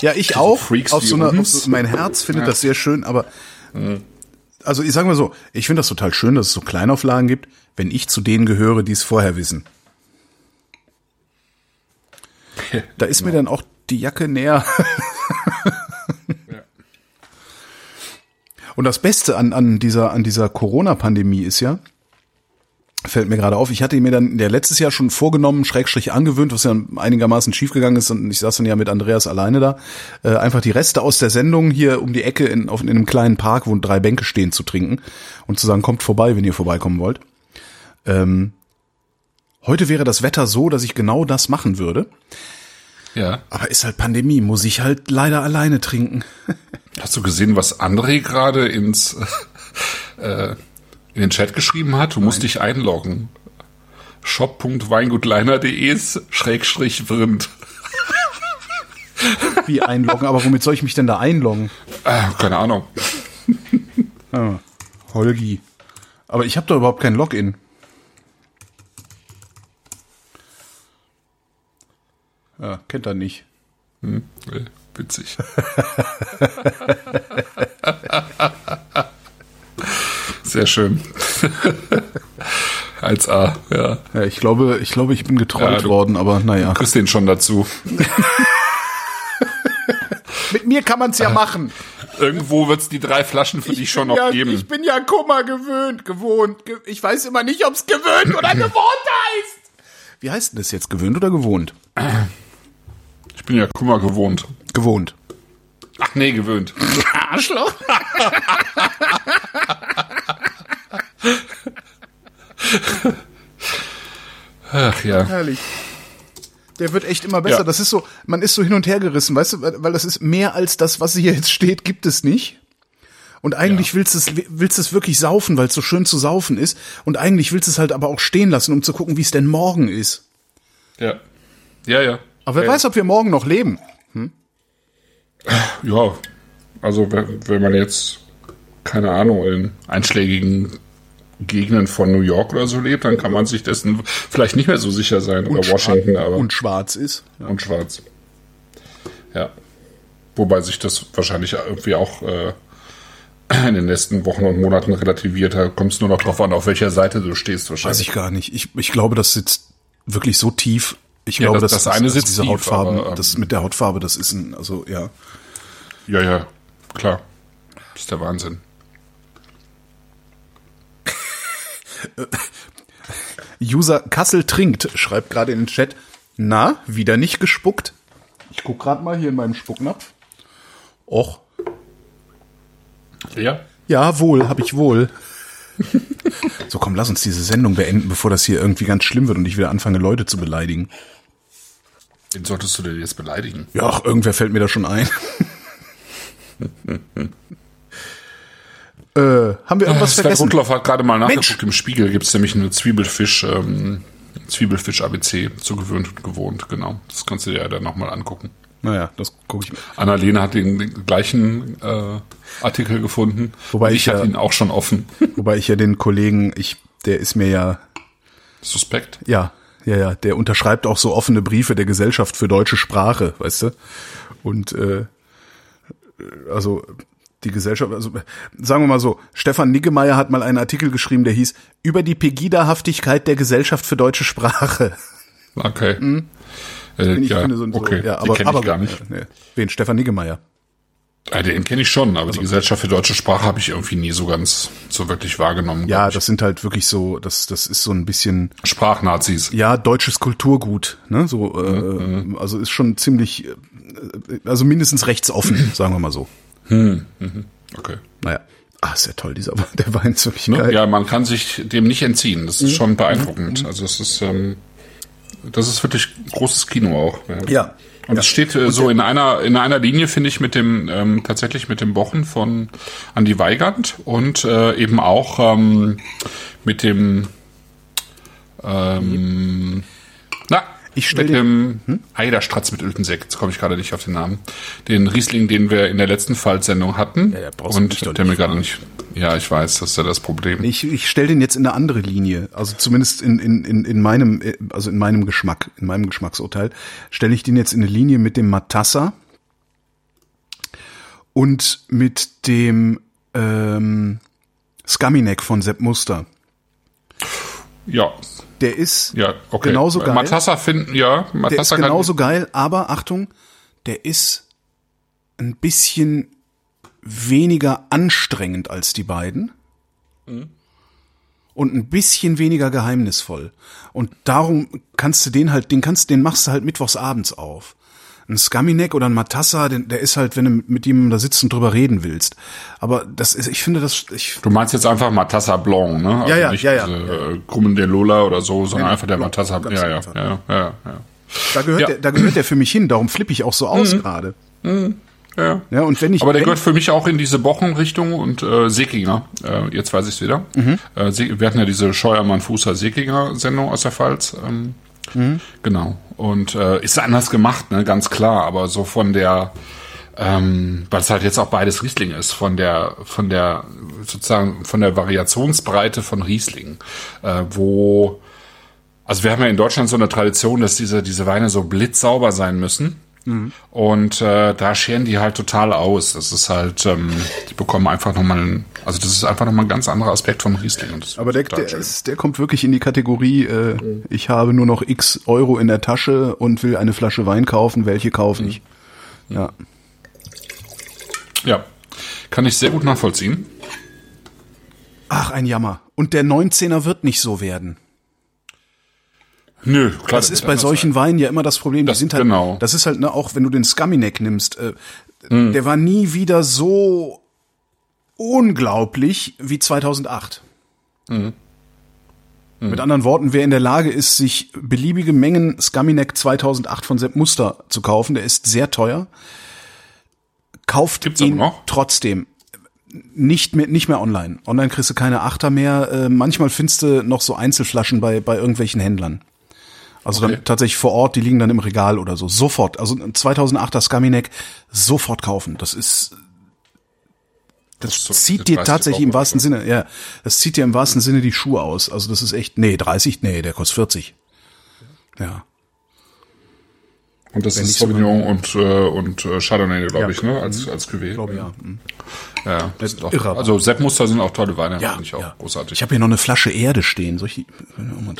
Ja, ich auch. Freaks auf so einer, auf so, mein Herz findet das sehr schön, aber also ich sage mal so, ich finde das total schön, dass es so Kleinauflagen gibt, wenn ich zu denen gehöre, die es vorher wissen. Da ist mir dann auch die Jacke näher. Und das Beste an, an dieser, an dieser Corona-Pandemie ist ja, fällt mir gerade auf, ich hatte mir dann der letztes Jahr schon vorgenommen, Schrägstrich angewöhnt, was ja einigermaßen schiefgegangen ist und ich saß dann ja mit Andreas alleine da, äh, einfach die Reste aus der Sendung hier um die Ecke in, auf, in einem kleinen Park, wo drei Bänke stehen, zu trinken und zu sagen, kommt vorbei, wenn ihr vorbeikommen wollt. Ähm, heute wäre das Wetter so, dass ich genau das machen würde. Ja. Aber ist halt Pandemie, muss ich halt leider alleine trinken. Hast du gesehen, was André gerade ins äh, in den Chat geschrieben hat? Du musst dich einloggen. shop.weingutleiner.de Schrägstrich Vrind. Wie einloggen? Aber womit soll ich mich denn da einloggen? Äh, keine Ahnung. Ah, Holgi. Aber ich habe da überhaupt kein Login. Ja, kennt er nicht. Hm, äh, witzig. Sehr schön. Als A, ja. Ja, ich glaube, ich glaube, ich bin getrollt Ja, du- worden, aber naja. Kriegst den schon dazu. Mit mir kann man's ja machen. Irgendwo wird's die drei Flaschen für dich schon noch ja, geben. Ich bin ja Kummer gewöhnt, gewohnt. Ge ich weiß immer nicht, ob's gewöhnt oder gewohnt heißt. Wie heißt denn das jetzt? Gewöhnt oder gewohnt? Ich bin ja Kummer gewohnt. Gewohnt. Ach nee, gewöhnt. Arschloch. Ach ja. Herrlich. Der wird echt immer besser. Ja. Das ist so, man ist so hin und her gerissen, weißt du, weil das ist mehr als das, was hier jetzt steht, gibt es nicht. Und eigentlich willst du es, willst du es wirklich saufen, weil es so schön zu saufen ist. Und eigentlich willst du es halt aber auch stehen lassen, um zu gucken, wie es denn morgen ist. Ja. Ja, ja. Aber wer ja. weiß, ob wir morgen noch leben. Ja, also wenn, wenn man jetzt, keine Ahnung, in einschlägigen Gegenden von New York oder so lebt, dann kann man sich dessen vielleicht nicht mehr so sicher sein. Oder Washington, aber Und schwarz ist. und schwarz. Ja. Wobei sich das wahrscheinlich irgendwie auch äh, in den nächsten Wochen und Monaten relativiert. Da kommt es nur noch drauf an, auf welcher Seite du stehst Weiß wahrscheinlich. ich gar nicht. Ich, ich glaube, das sitzt wirklich so tief. Ich Ja, glaube, das- dass das eine dass sitzt diese tief, Hautfarben, aber, ähm, das mit der Hautfarbe, das ist ein, also ja. Ja, ja, klar. Das ist der Wahnsinn. User Kassel trinkt, schreibt gerade in den Chat, na, wieder nicht gespuckt? Ich guck gerade mal hier in meinem Spucknapf. Och, Ja. ja, wohl, hab ich wohl. so, komm, lass uns diese Sendung beenden, bevor das hier irgendwie ganz schlimm wird und ich wieder anfange, Leute zu beleidigen. Den solltest du denn jetzt beleidigen? Ja, ach, irgendwer fällt mir da schon ein. Äh, haben wir irgendwas Sven vergessen? Rundloff hat gerade mal nachgeguckt. Mensch. Im Spiegel gibt es nämlich eine Zwiebelfisch, ähm, Zwiebelfisch-ABC, zu gewöhnt und gewohnt, genau. Das kannst du dir ja dann nochmal angucken. Naja, das gucke ich mir. Annalena hat den, den gleichen äh, Artikel gefunden. Wobei ich ich hatte ja- ihn auch schon offen. Wobei ich ja den Kollegen, ich, der ist mir ja, Suspekt. ja, ja, ja, der unterschreibt auch so offene Briefe der Gesellschaft für deutsche Sprache, weißt du? Und äh, also die Gesellschaft, also sagen wir mal so, Stefan Niggemeier hat mal einen Artikel geschrieben, der hieß über die Pegida-Haftigkeit der Gesellschaft für deutsche Sprache. Okay. Äh, Mhm. Bin ich, ja, finde so, so, okay. ja, den aber, aber gar nicht. Nee. Wen? Stefan Niggemeier. Äh, den kenne ich schon, aber Also die Gesellschaft für deutsche Sprache habe ich irgendwie nie so ganz so wirklich wahrgenommen. Ja, das sind halt wirklich so, das, das ist so ein bisschen, Sprachnazis. ja, deutsches Kulturgut, ne? So, Mhm, äh, also ist schon ziemlich, äh, also mindestens rechtsoffen, sagen wir mal so. Okay. Naja. Ah, ist ja toll, dieser der Wein ist wirklich Ne? geil. Ja, man kann sich dem nicht entziehen. Das Mhm. ist schon beeindruckend. Also es ist, ähm, das ist wirklich großes Kino auch. Ja. Und es steht äh, so in einer in einer Linie finde ich mit dem ähm, tatsächlich mit dem Bochen von Andy Weigand und äh, eben auch ähm, mit dem ähm, Ich mit dir- dem Eiderstratz mit Öltensekt, jetzt komme ich gerade nicht auf den Namen. Den Riesling, den wir in der letzten Faltsendung hatten. Ja, ja, brauchst und der mir gerade nicht. Ja, ich weiß, das ist ja das Problem. Ich, ich stelle den jetzt in eine andere Linie, also zumindest in, in, in, in meinem, äh, also in meinem Geschmack, in meinem Geschmacksurteil, stelle ich den jetzt in eine Linie mit dem Matassa und mit dem ähm, Skaminek von Sepp Muster. Ja, Der ist ja, okay. genauso geil. Matassa finden, ja, der ist Matassa genauso geil, aber Achtung, der ist ein bisschen weniger anstrengend als die beiden. Und ein bisschen weniger geheimnisvoll. Und darum kannst du den halt, den kannst, den machst du halt mittwochs abends auf. Ein Skaminek oder ein Matassa, den, der ist halt, wenn du mit ihm da sitzt und drüber reden willst. Aber das ist, ich finde das, ich, Du meinst jetzt einfach Matassa Blanc, ne? Also Ja, ja, nicht ja, ja. Diese, äh, Krummen de Lola oder so, sondern Nee, einfach der Blanc, Matassa. Ja, ja, ja, ja, ja. da gehört Ja. der, da gehört der für mich hin. Darum flippe ich auch so aus gerade. ja. Ja, und wenn ich, Aber der gehört für mich auch in diese Bochen-Richtung und äh, Seekinger. Äh, jetzt weiß ich es wieder. Mhm. Äh, wir hatten ja diese Scheuermann-Fußer-Seekinger-Sendung aus der Pfalz. Ähm, Mhm. Genau. Und äh, ist anders gemacht, ne, ganz klar. Aber so von der, ähm, weil es halt jetzt auch beides Riesling ist, von der, von der sozusagen von der Variationsbreite von Riesling, äh, wo also wir haben ja in Deutschland so eine Tradition, dass diese, diese Weine so blitzsauber sein müssen. Und äh, da scheren die halt total aus. Das ist halt, ähm, die bekommen einfach nochmal, also das ist einfach nochmal ein ganz anderer Aspekt vom Riesling. Aber der, der, ist, der kommt wirklich in die Kategorie, äh, ich habe nur noch x Euro in der Tasche und will eine Flasche Wein kaufen. Welche kaufe ich? Ja. ja, kann ich sehr gut nachvollziehen. Ach, ein Jammer. Und der 19er wird nicht so werden. Nö, klar. Das ist bei solchen Weinen ja immer das Problem. Die Das- sind halt, genau. das ist halt, ne, auch wenn du den Skaminek nimmst, äh, Hm. der war nie wieder so unglaublich wie 2008. Hm. Mit anderen Worten, wer in der Lage ist, sich beliebige Mengen Skaminek 2008 von Sepp Muster zu kaufen, der ist sehr teuer. Kauft Gibt's ihn trotzdem. Nicht mehr, nicht mehr online. Online kriegst du keine Achter mehr. Äh, manchmal findest du noch so Einzelflaschen bei, bei irgendwelchen Händlern. Also Okay. dann tatsächlich vor Ort, die liegen dann im Regal oder so. Sofort. Also ein 2008er Skaminek sofort kaufen. Das ist, das, so zieht dir 30 tatsächlich im wahrsten Sinne, ja, das zieht dir im wahrsten Sinne die Schuhe aus. Also das ist echt, nee, 30, nee, der kostet 40. Ja. Und das Wenn ist Sauvignon und, äh, und äh, Chardonnay, glaube Ja. ich, ne? Als, als Cuvée. Glaube ja. Mhm. Ja, das ist auch, Irre. also Sepp Muster sind auch tolle Weine, Ja, finde ich auch ja. großartig. Ich habe hier noch eine Flasche Erde stehen. Soll ich die?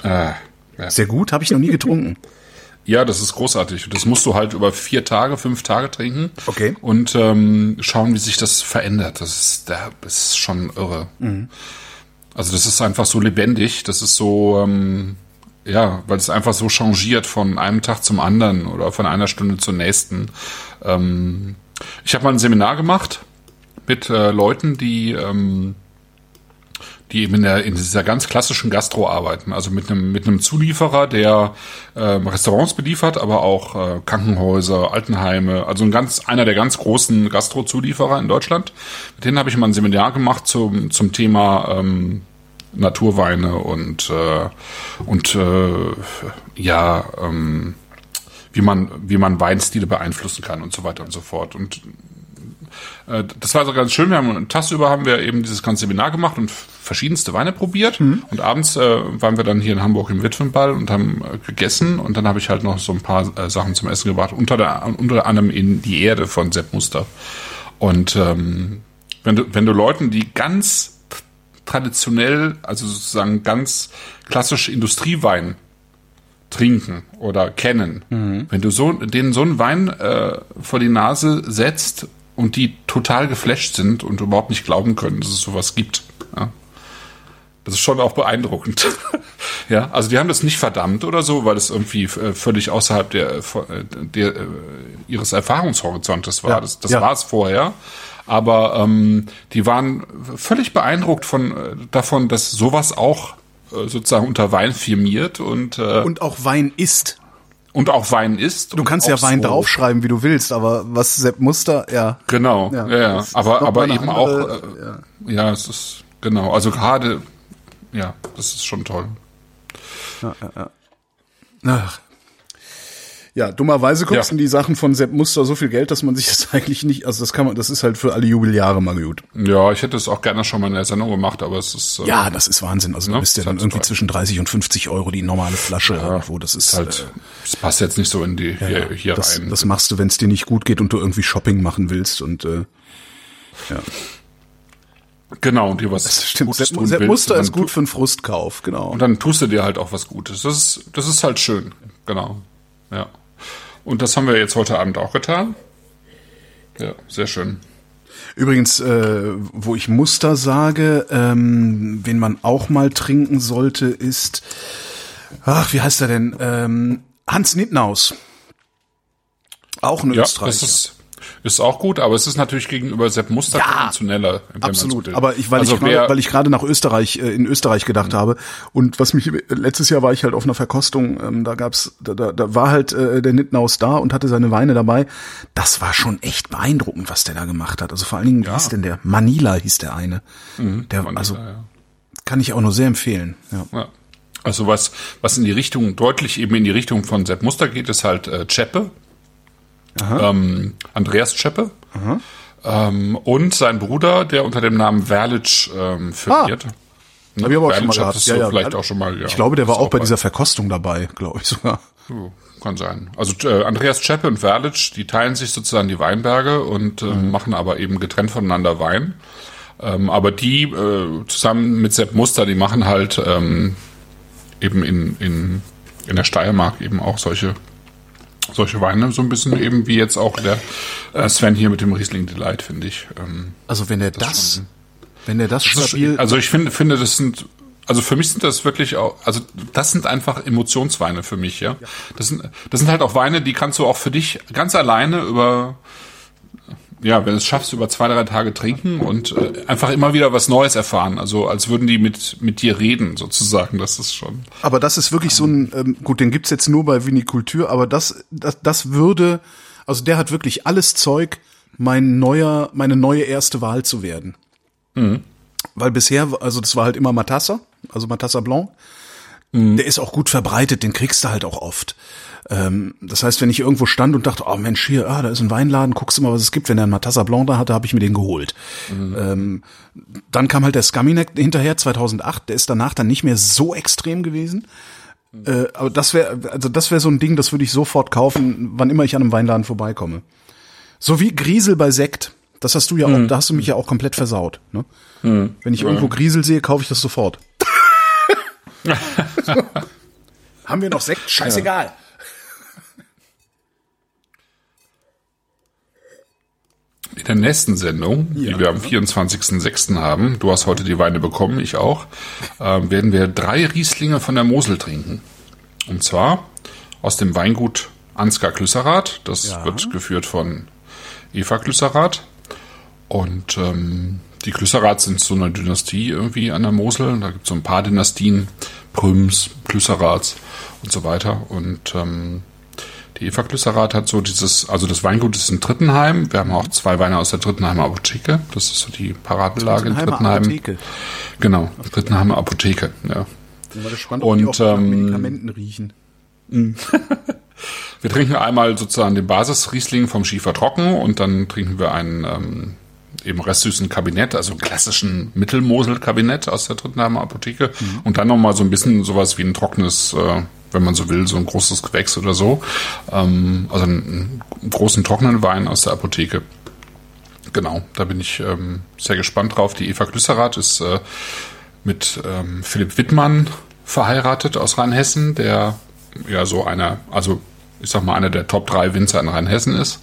äh, ja. Sehr gut, habe ich noch nie getrunken. Ja, das ist großartig. Das musst du halt über vier Tage, fünf Tage trinken. Okay. Und ähm, schauen, wie sich das verändert. Das ist, das ist schon irre. Also das ist einfach so lebendig. Das ist so, ähm, ja, weil es einfach so changiert von einem Tag zum anderen oder von einer Stunde zur nächsten. Ähm, ich habe mal ein Seminar gemacht mit äh, Leuten, die ähm, die eben in, der, in dieser ganz klassischen Gastro arbeiten, also mit einem mit einem Zulieferer, der ähm, Restaurants beliefert, aber auch äh, Krankenhäuser, Altenheime, also ein ganz einer der ganz großen Gastro-Zulieferer in Deutschland. Mit denen habe ich mal ein Seminar gemacht zum zum Thema ähm, Naturweine und äh, und äh, ja ähm, wie man wie man Weinstile beeinflussen kann und so weiter und so fort. Und äh, das war so ganz schön. Wir haben einen Tag über haben wir eben dieses ganze Seminar gemacht und verschiedenste Weine probiert. Und abends äh, waren wir dann hier in Hamburg im Witwenball und haben äh, gegessen. Und dann habe ich halt noch so ein paar äh, Sachen zum Essen gebracht. Unter, der, unter anderem in die Erde von Sepp Muster. Und ähm, wenn du wenn du Leuten, die ganz traditionell, also sozusagen ganz klassisch Industriewein trinken oder kennen. Wenn du so, denen so einen Wein äh, vor die Nase setzt und die total geflasht sind und überhaupt nicht glauben können, dass es sowas gibt. Ja. Das ist schon auch beeindruckend. ja, also die haben das nicht verdammt oder so, weil es irgendwie äh, völlig außerhalb der, äh, der, äh, ihres Erfahrungshorizontes war. Ja, Das, das ja. war es vorher. Aber ähm, die waren völlig beeindruckt von davon, dass sowas auch sozusagen unter Wein firmiert und äh, Und auch Wein ist. Und auch Wein ist. Du kannst ja Wein draufschreiben, wie du willst, aber was Sepp Muster, ja. Genau, Ja, ja, ja. Aber, aber eben andere, auch, äh, ja. es ist, genau, also gerade, ja, das ist schon toll. Ach. Ja, dummerweise kosten Ja. die Sachen von Sepp Muster so viel Geld, dass man sich das eigentlich nicht, also das kann man, das ist halt für alle Jubeljahre mal gut. Ja, ich hätte es auch gerne schon mal in der Sendung gemacht, aber es ist, äh, Ja, das ist Wahnsinn. Also du Ne? bist ja dann halt irgendwie total. zwischen 30 und 50 Euro die normale Flasche irgendwo. Das ist, halt, es passt jetzt nicht so in die, äh, hier, ja, hier das, rein. das machst du, wenn es dir nicht gut geht und du irgendwie Shopping machen willst und äh, ja. genau, und dir was Das stimmt. Gutes Sepp, tun Sepp Muster ist gut für einen Frustkauf, genau. Und dann tust du dir halt auch was Gutes. Das ist, das ist halt schön. Genau. Ja. Und das haben wir jetzt heute Abend auch getan. Ja, sehr schön. Übrigens, äh, wo ich Muster sage, ähm, wen man auch mal trinken sollte, ist, ach, wie heißt er denn? Ähm, Hans Nittnaus. Auch ein Ja, Österreicher. das ist, ist auch gut, aber es ist natürlich gegenüber Sepp Muster Ja, konventioneller. so Absolut, aber ich, weil also ich gerade, wer, weil ich gerade nach Österreich, äh, in Österreich gedacht habe und was mich letztes Jahr war ich halt auf einer Verkostung, ähm, da gab's, da, da, da war halt äh, der Nittenhaus da und hatte seine Weine dabei. Das war schon echt beeindruckend, was der da gemacht hat. Also vor allen Dingen, wie hieß denn der? Manila hieß der eine. der, Manila, also ja. kann ich auch nur sehr empfehlen. Ja. Ja. Also was, was in die Richtung, deutlich eben in die Richtung von Sepp Muster geht, ist halt äh, Cheppe. Ähm, Andreas Cheppe. Ähm, und sein Bruder, der unter dem Namen Verlic ähm, firmiert. Ne? Hab ich aber auch schon mal gehabt. hattest du vielleicht auch schon mal. Ja, ich glaube, der war ist auch bei dieser Verkostung dabei, glaube ich sogar. Oh, Kann sein. Also äh, Andreas Cheppe und Verlic, die teilen sich sozusagen die Weinberge und äh, machen aber eben getrennt voneinander Wein. Ähm, aber die äh, zusammen mit Sepp Muster, die machen halt ähm, eben in, in, in der Steiermark eben auch solche solche Weine, so ein bisschen eben wie jetzt auch der äh, Sven hier mit dem Riesling Delight, finde ich. Ähm, Also wenn er das, schon- wenn er das das stabil, also ich finde, finde, das sind, also für mich sind das wirklich auch, also das sind einfach Emotionsweine für mich, ja. Das sind, das sind halt auch Weine, die kannst du auch für dich ganz alleine über, ja, wenn du es schaffst, über zwei, drei Tage trinken und äh, einfach immer wieder was Neues erfahren. Also als würden die mit, mit dir reden, sozusagen. Das ist schon. Aber das ist wirklich so ein, ähm, gut, den gibt's jetzt nur bei Vinikultur, aber das, das, das würde, also der hat wirklich alles Zeug, mein neuer, meine neue erste Wahl zu werden. Weil bisher, also das war halt immer Matassa, also Matassa Blanc. Der ist auch gut verbreitet, den kriegst du halt auch oft. Ähm, das heißt, wenn ich irgendwo stand und dachte, oh Mensch, hier, ah, da ist ein Weinladen, guckst du mal, was es gibt. Wenn der einen Matassa Blanc da hatte, habe ich mir den geholt. Ähm, dann kam halt der Scaminek hinterher, 2008. Der ist danach dann nicht mehr so extrem gewesen. Äh, aber das wäre, also das wäre so ein Ding, das würde ich sofort kaufen, wann immer ich an einem Weinladen vorbeikomme. So wie Griesel bei Sekt. Das hast du ja auch, da hast du mich ja auch komplett versaut. Ne? Wenn ich irgendwo Griesel sehe, kaufe ich das sofort. Haben wir noch Sekt? Scheißegal. In der nächsten Sendung, die wir am 24.06. haben, du hast heute die Weine bekommen, ich auch, äh, werden wir drei Rieslinge von der Mosel trinken. Und zwar aus dem Weingut Ansgar Klüsserath. Das Ja. wird geführt von Eva Klüsserath. Und ähm, die Klüsserath sind so eine Dynastie irgendwie an der Mosel. Da gibt es so ein paar Dynastien, Prüms, Klüsseraths und so weiter. Und ähm, die Eva Klüsserath hat so dieses, also das Weingut ist in Trittenheim. Wir haben auch zwei Weine aus der Trittenheimer Apotheke. Das ist so die Paradelage in Trittenheim. Apotheke. Genau, Trittenheimer Apotheke, ja. Bin mal gespannt, Und, die auch ähm, Medikamenten riechen. Wir trinken einmal sozusagen den Basisriesling vom Schiefer trocken und dann trinken wir einen ähm, eben restsüßen Kabinett, also klassischen Mittelmosel-Kabinett aus der Trittenheimer Apotheke und dann nochmal so ein bisschen sowas wie ein trockenes, äh, wenn man so will, so ein großes Gewächs oder so. Ähm, also einen, einen großen trockenen Wein aus der Apotheke. Genau, da bin ich ähm, sehr gespannt drauf. Die Eva Glüsserath ist äh, mit ähm, Philipp Wittmann verheiratet aus Rheinhessen, der ja so einer, also ich sag mal, einer der Top 3 Winzer in Rheinhessen ist.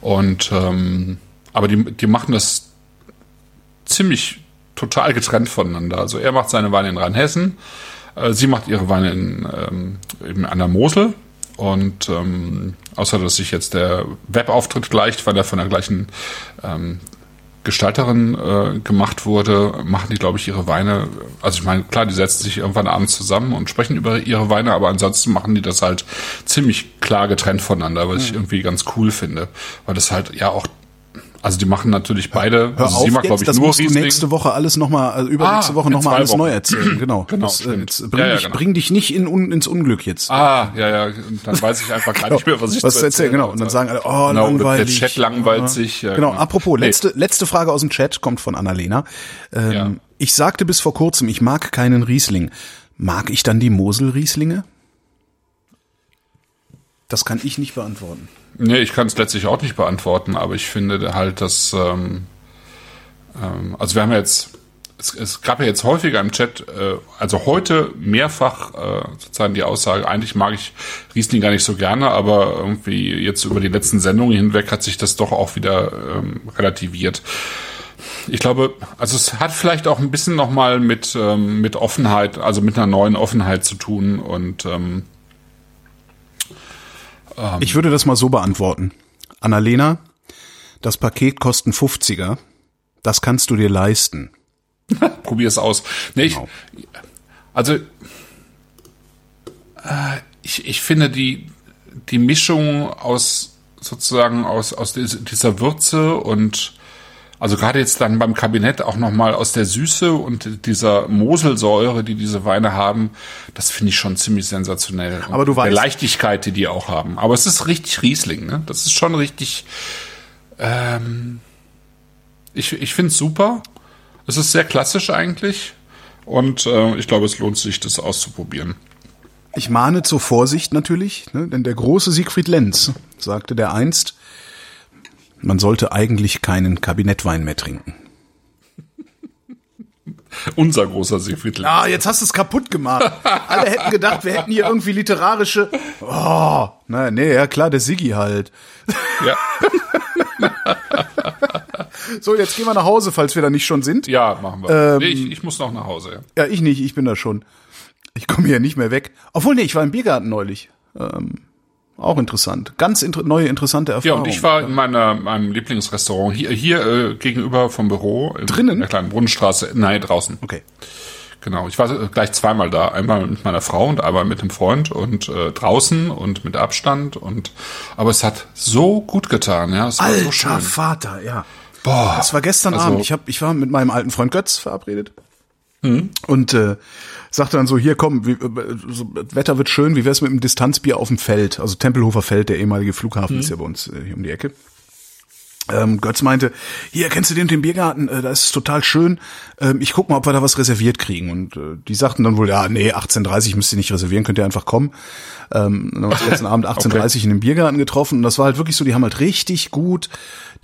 Und ähm, aber die, die machen das ziemlich total getrennt voneinander. Also er macht seine Weine in Rheinhessen, äh, sie macht ihre Weine in, ähm, eben an der Mosel. Und ähm, außer dass sich jetzt der Webauftritt gleicht, weil er von der gleichen ähm, Gestalterin äh, gemacht wurde, machen die, glaube ich, ihre Weine. Also ich meine, klar, die setzen sich irgendwann abends zusammen und sprechen über ihre Weine, aber ansonsten machen die das halt ziemlich klar getrennt voneinander, was ich irgendwie ganz cool finde. Weil das halt ja auch, also die machen natürlich beide, Hör also auf sie macht, glaube ich, das nur musst du nächste Woche alles nochmal, also übernächste Ah, Woche nochmal alles Wochen. neu erzählen. Genau. Genau, das, äh, jetzt bring, Ja, ja, dich, genau. bring dich nicht in, un, ins Unglück jetzt. Ah, ja, ja, dann weiß ich einfach gar nicht mehr, was ich was zu erzählen, genau. Und dann sagen alle, oh, Genau, langweilig. der Chat langweilt sich. Ja, Genau, apropos, Nee. letzte, letzte Frage aus dem Chat kommt von Annalena. Ähm, Ja. Ich sagte bis vor kurzem, ich mag keinen Riesling. Mag ich dann die Mosel-Rieslinge? Das kann ich nicht beantworten. Nee, ich kann es letztlich auch nicht beantworten, aber ich finde halt, dass, ähm, ähm, also wir haben ja jetzt es, es gab ja jetzt häufiger im Chat, äh, also heute mehrfach äh, sozusagen die Aussage, eigentlich mag ich Riesling gar nicht so gerne, aber irgendwie jetzt über die letzten Sendungen hinweg hat sich das doch auch wieder ähm, relativiert. Ich glaube, also es hat vielleicht auch ein bisschen nochmal mit, ähm, mit Offenheit, also mit einer neuen Offenheit zu tun und ähm, Ich würde das mal so beantworten. Annalena, das Paket kostet 50er. Das kannst du dir leisten. probier es aus. Nee, ich, Genau. also äh, ich, ich finde die, die Mischung aus sozusagen aus, aus dieser Würze und also gerade jetzt dann beim Kabinett auch nochmal aus der Süße und dieser Moselsäure, die diese Weine haben, das finde ich schon ziemlich sensationell. Aber du Und Der weißt- Leichtigkeit, die die auch haben. Aber es ist richtig Riesling, ne? Das ist schon richtig, ähm, ich, ich finde es super. Es ist sehr klassisch eigentlich. Und äh, ich glaube, es lohnt sich, das auszuprobieren. Ich mahne zur Vorsicht natürlich, ne, denn der große Siegfried Lenz sagte der einst, man sollte eigentlich keinen Kabinettwein mehr trinken. Unser großer Siegfried Lenz. Ah, jetzt hast du es kaputt gemacht. Alle hätten gedacht, wir hätten hier irgendwie literarische. Oh, na, nee, ja klar, der Siggi halt. Ja. So, jetzt gehen wir nach Hause, falls wir da nicht schon sind. ja, machen wir. nee, ich, ich muss noch nach Hause. Ja. Ja, ich nicht, ich bin da schon. Ich komme hier nicht mehr weg. Obwohl, nee, ich war im Biergarten neulich. Ähm, auch interessant. Ganz inter neue, interessante Ja, Erfahrung. und ich war in meiner, meinem Lieblingsrestaurant hier, hier äh, gegenüber vom Büro. In, Drinnen? In der kleinen Brunnenstraße. Nein, draußen. Okay. Genau. Ich war äh, gleich zweimal da. Einmal mit meiner Frau und einmal mit dem Freund und äh, draußen und mit Abstand. Und aber es hat so gut getan, ja. Es war so schön. Vater, ja. Boah. Das war gestern Also- Abend. Ich, hab, ich war mit meinem alten Freund Götz verabredet. Mhm. Und äh, sagte dann so, hier komm, wie, äh, so, Wetter wird schön, wie wär's mit einem Distanzbier auf dem Feld? Also Tempelhofer Feld, der ehemalige Flughafen Mhm. ist ja bei uns äh, hier um die Ecke. Ähm, Götz meinte, hier, kennst du den, den Biergarten? Äh, das ist total schön. Ähm, ich guck mal, ob wir da was reserviert kriegen. Und äh, die sagten dann wohl, ja, nee, 18.30 müsst ihr nicht reservieren, könnt ihr einfach kommen. Ähm, dann haben wir uns letzten Abend 18.30 in den Biergarten getroffen. Und das war halt wirklich so, die haben halt richtig gut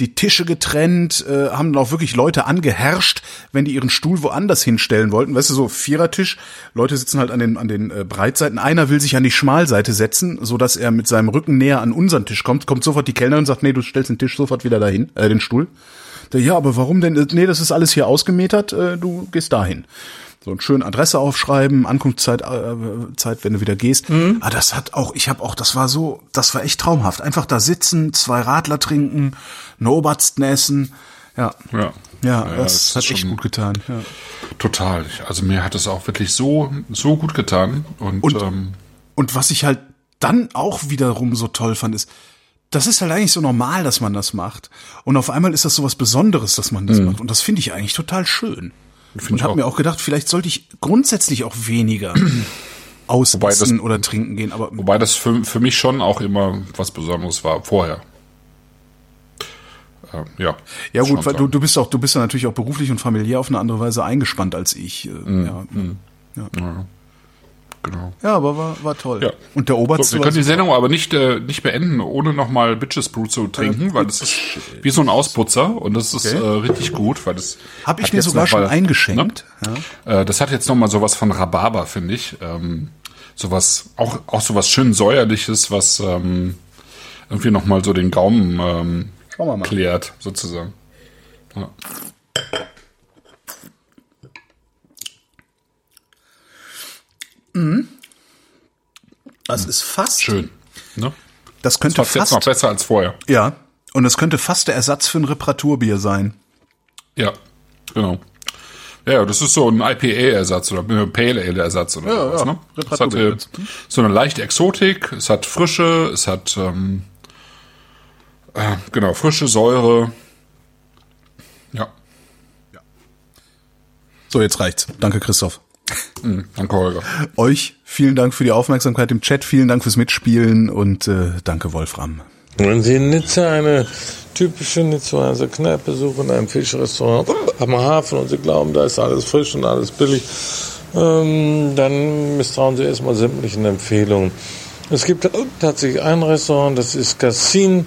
die Tische getrennt, äh, haben dann auch wirklich Leute angeherrscht, wenn die ihren Stuhl woanders hinstellen wollten. Weißt du, so Vierertisch, Leute sitzen halt an den, an den äh, Breitseiten. Einer will sich an die Schmalseite setzen, so dass er mit seinem Rücken näher an unseren Tisch kommt. Kommt sofort die Kellnerin und sagt, nee, du stellst den Tisch sofort wieder dahin, äh, den Stuhl. Der, ja, aber warum denn? Äh, Nee, das ist alles hier ausgemetert, äh, du gehst dahin. So ein schön Adresse aufschreiben, Ankunftszeit, äh, Zeit, wenn du wieder gehst. Ah, das hat auch, ich habe auch, das war so, das war echt traumhaft. Einfach da sitzen, zwei Radler trinken, eine Obersten essen. Ja, Ja. ja, Ja, das das hat echt gut getan. Ja. Total. Also mir hat es auch wirklich so, so gut getan. Und, Und- ähm, Und was ich halt dann auch wiederum so toll fand, ist, das ist halt eigentlich so normal, dass man das macht. Und auf einmal ist das so was Besonderes, dass man das macht. Und das finde ich eigentlich total schön. Find Und ich habe mir auch gedacht, vielleicht sollte ich grundsätzlich auch weniger ausessen oder trinken gehen. Aber wobei das für, für mich schon auch immer was Besonderes war vorher. Ähm, ja. ja gut, weil du, du bist auch, du bist ja natürlich auch beruflich und familiär auf eine andere Weise eingespannt als ich. Äh, Mhm. Ja. Genau. ja, aber war, war toll. Ja. Und der So, Oberste wir können die. Sendung aber nicht, äh, nicht beenden, ohne nochmal Bitches Brew zu trinken, weil das ist wie so ein Ausputzer und das ist Okay. äh, richtig gut, weil das Hab ich mir sogar schon mal- eingeschenkt. Ne? Äh, das hat jetzt nochmal sowas von Rhabarber, finde ich. Ähm, sowas, auch, auch sowas schön säuerliches, was ähm, irgendwie nochmal so den Gaumen ähm, klärt, sozusagen. Ja. Das ist fast. Schön. Ne? Das könnte Fast jetzt noch besser als vorher. Ja. Und es könnte fast der Ersatz für ein Reparaturbier sein. Ja, genau. Ja, das ist so ein IPA-Ersatz oder ein Pale Ale-Ersatz oder Ja, sowas. ja. Ne? Es hat Reparaturbier äh, so eine leichte Exotik, es hat Frische, es hat ähm, äh, genau frische Säure. Ja, So, jetzt reicht's. Danke, Christoph. Danke Holger. Euch vielen Dank für die Aufmerksamkeit im Chat, vielen Dank fürs Mitspielen und äh, danke, Wolfram. Wenn Sie in Nizza eine typische Nizzaer Kneipe suchen, ein Fischrestaurant am Hafen und Sie glauben, da ist alles frisch und alles billig, ähm, dann misstrauen Sie erstmal sämtlichen Empfehlungen. Es gibt tatsächlich ein Restaurant, das ist Cassin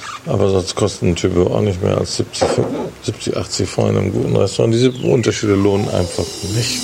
Aber sonst kosten ein Typo auch nicht mehr als 70, 70 80 Franc in einem guten Restaurant. Diese Unterschiede lohnen einfach nicht.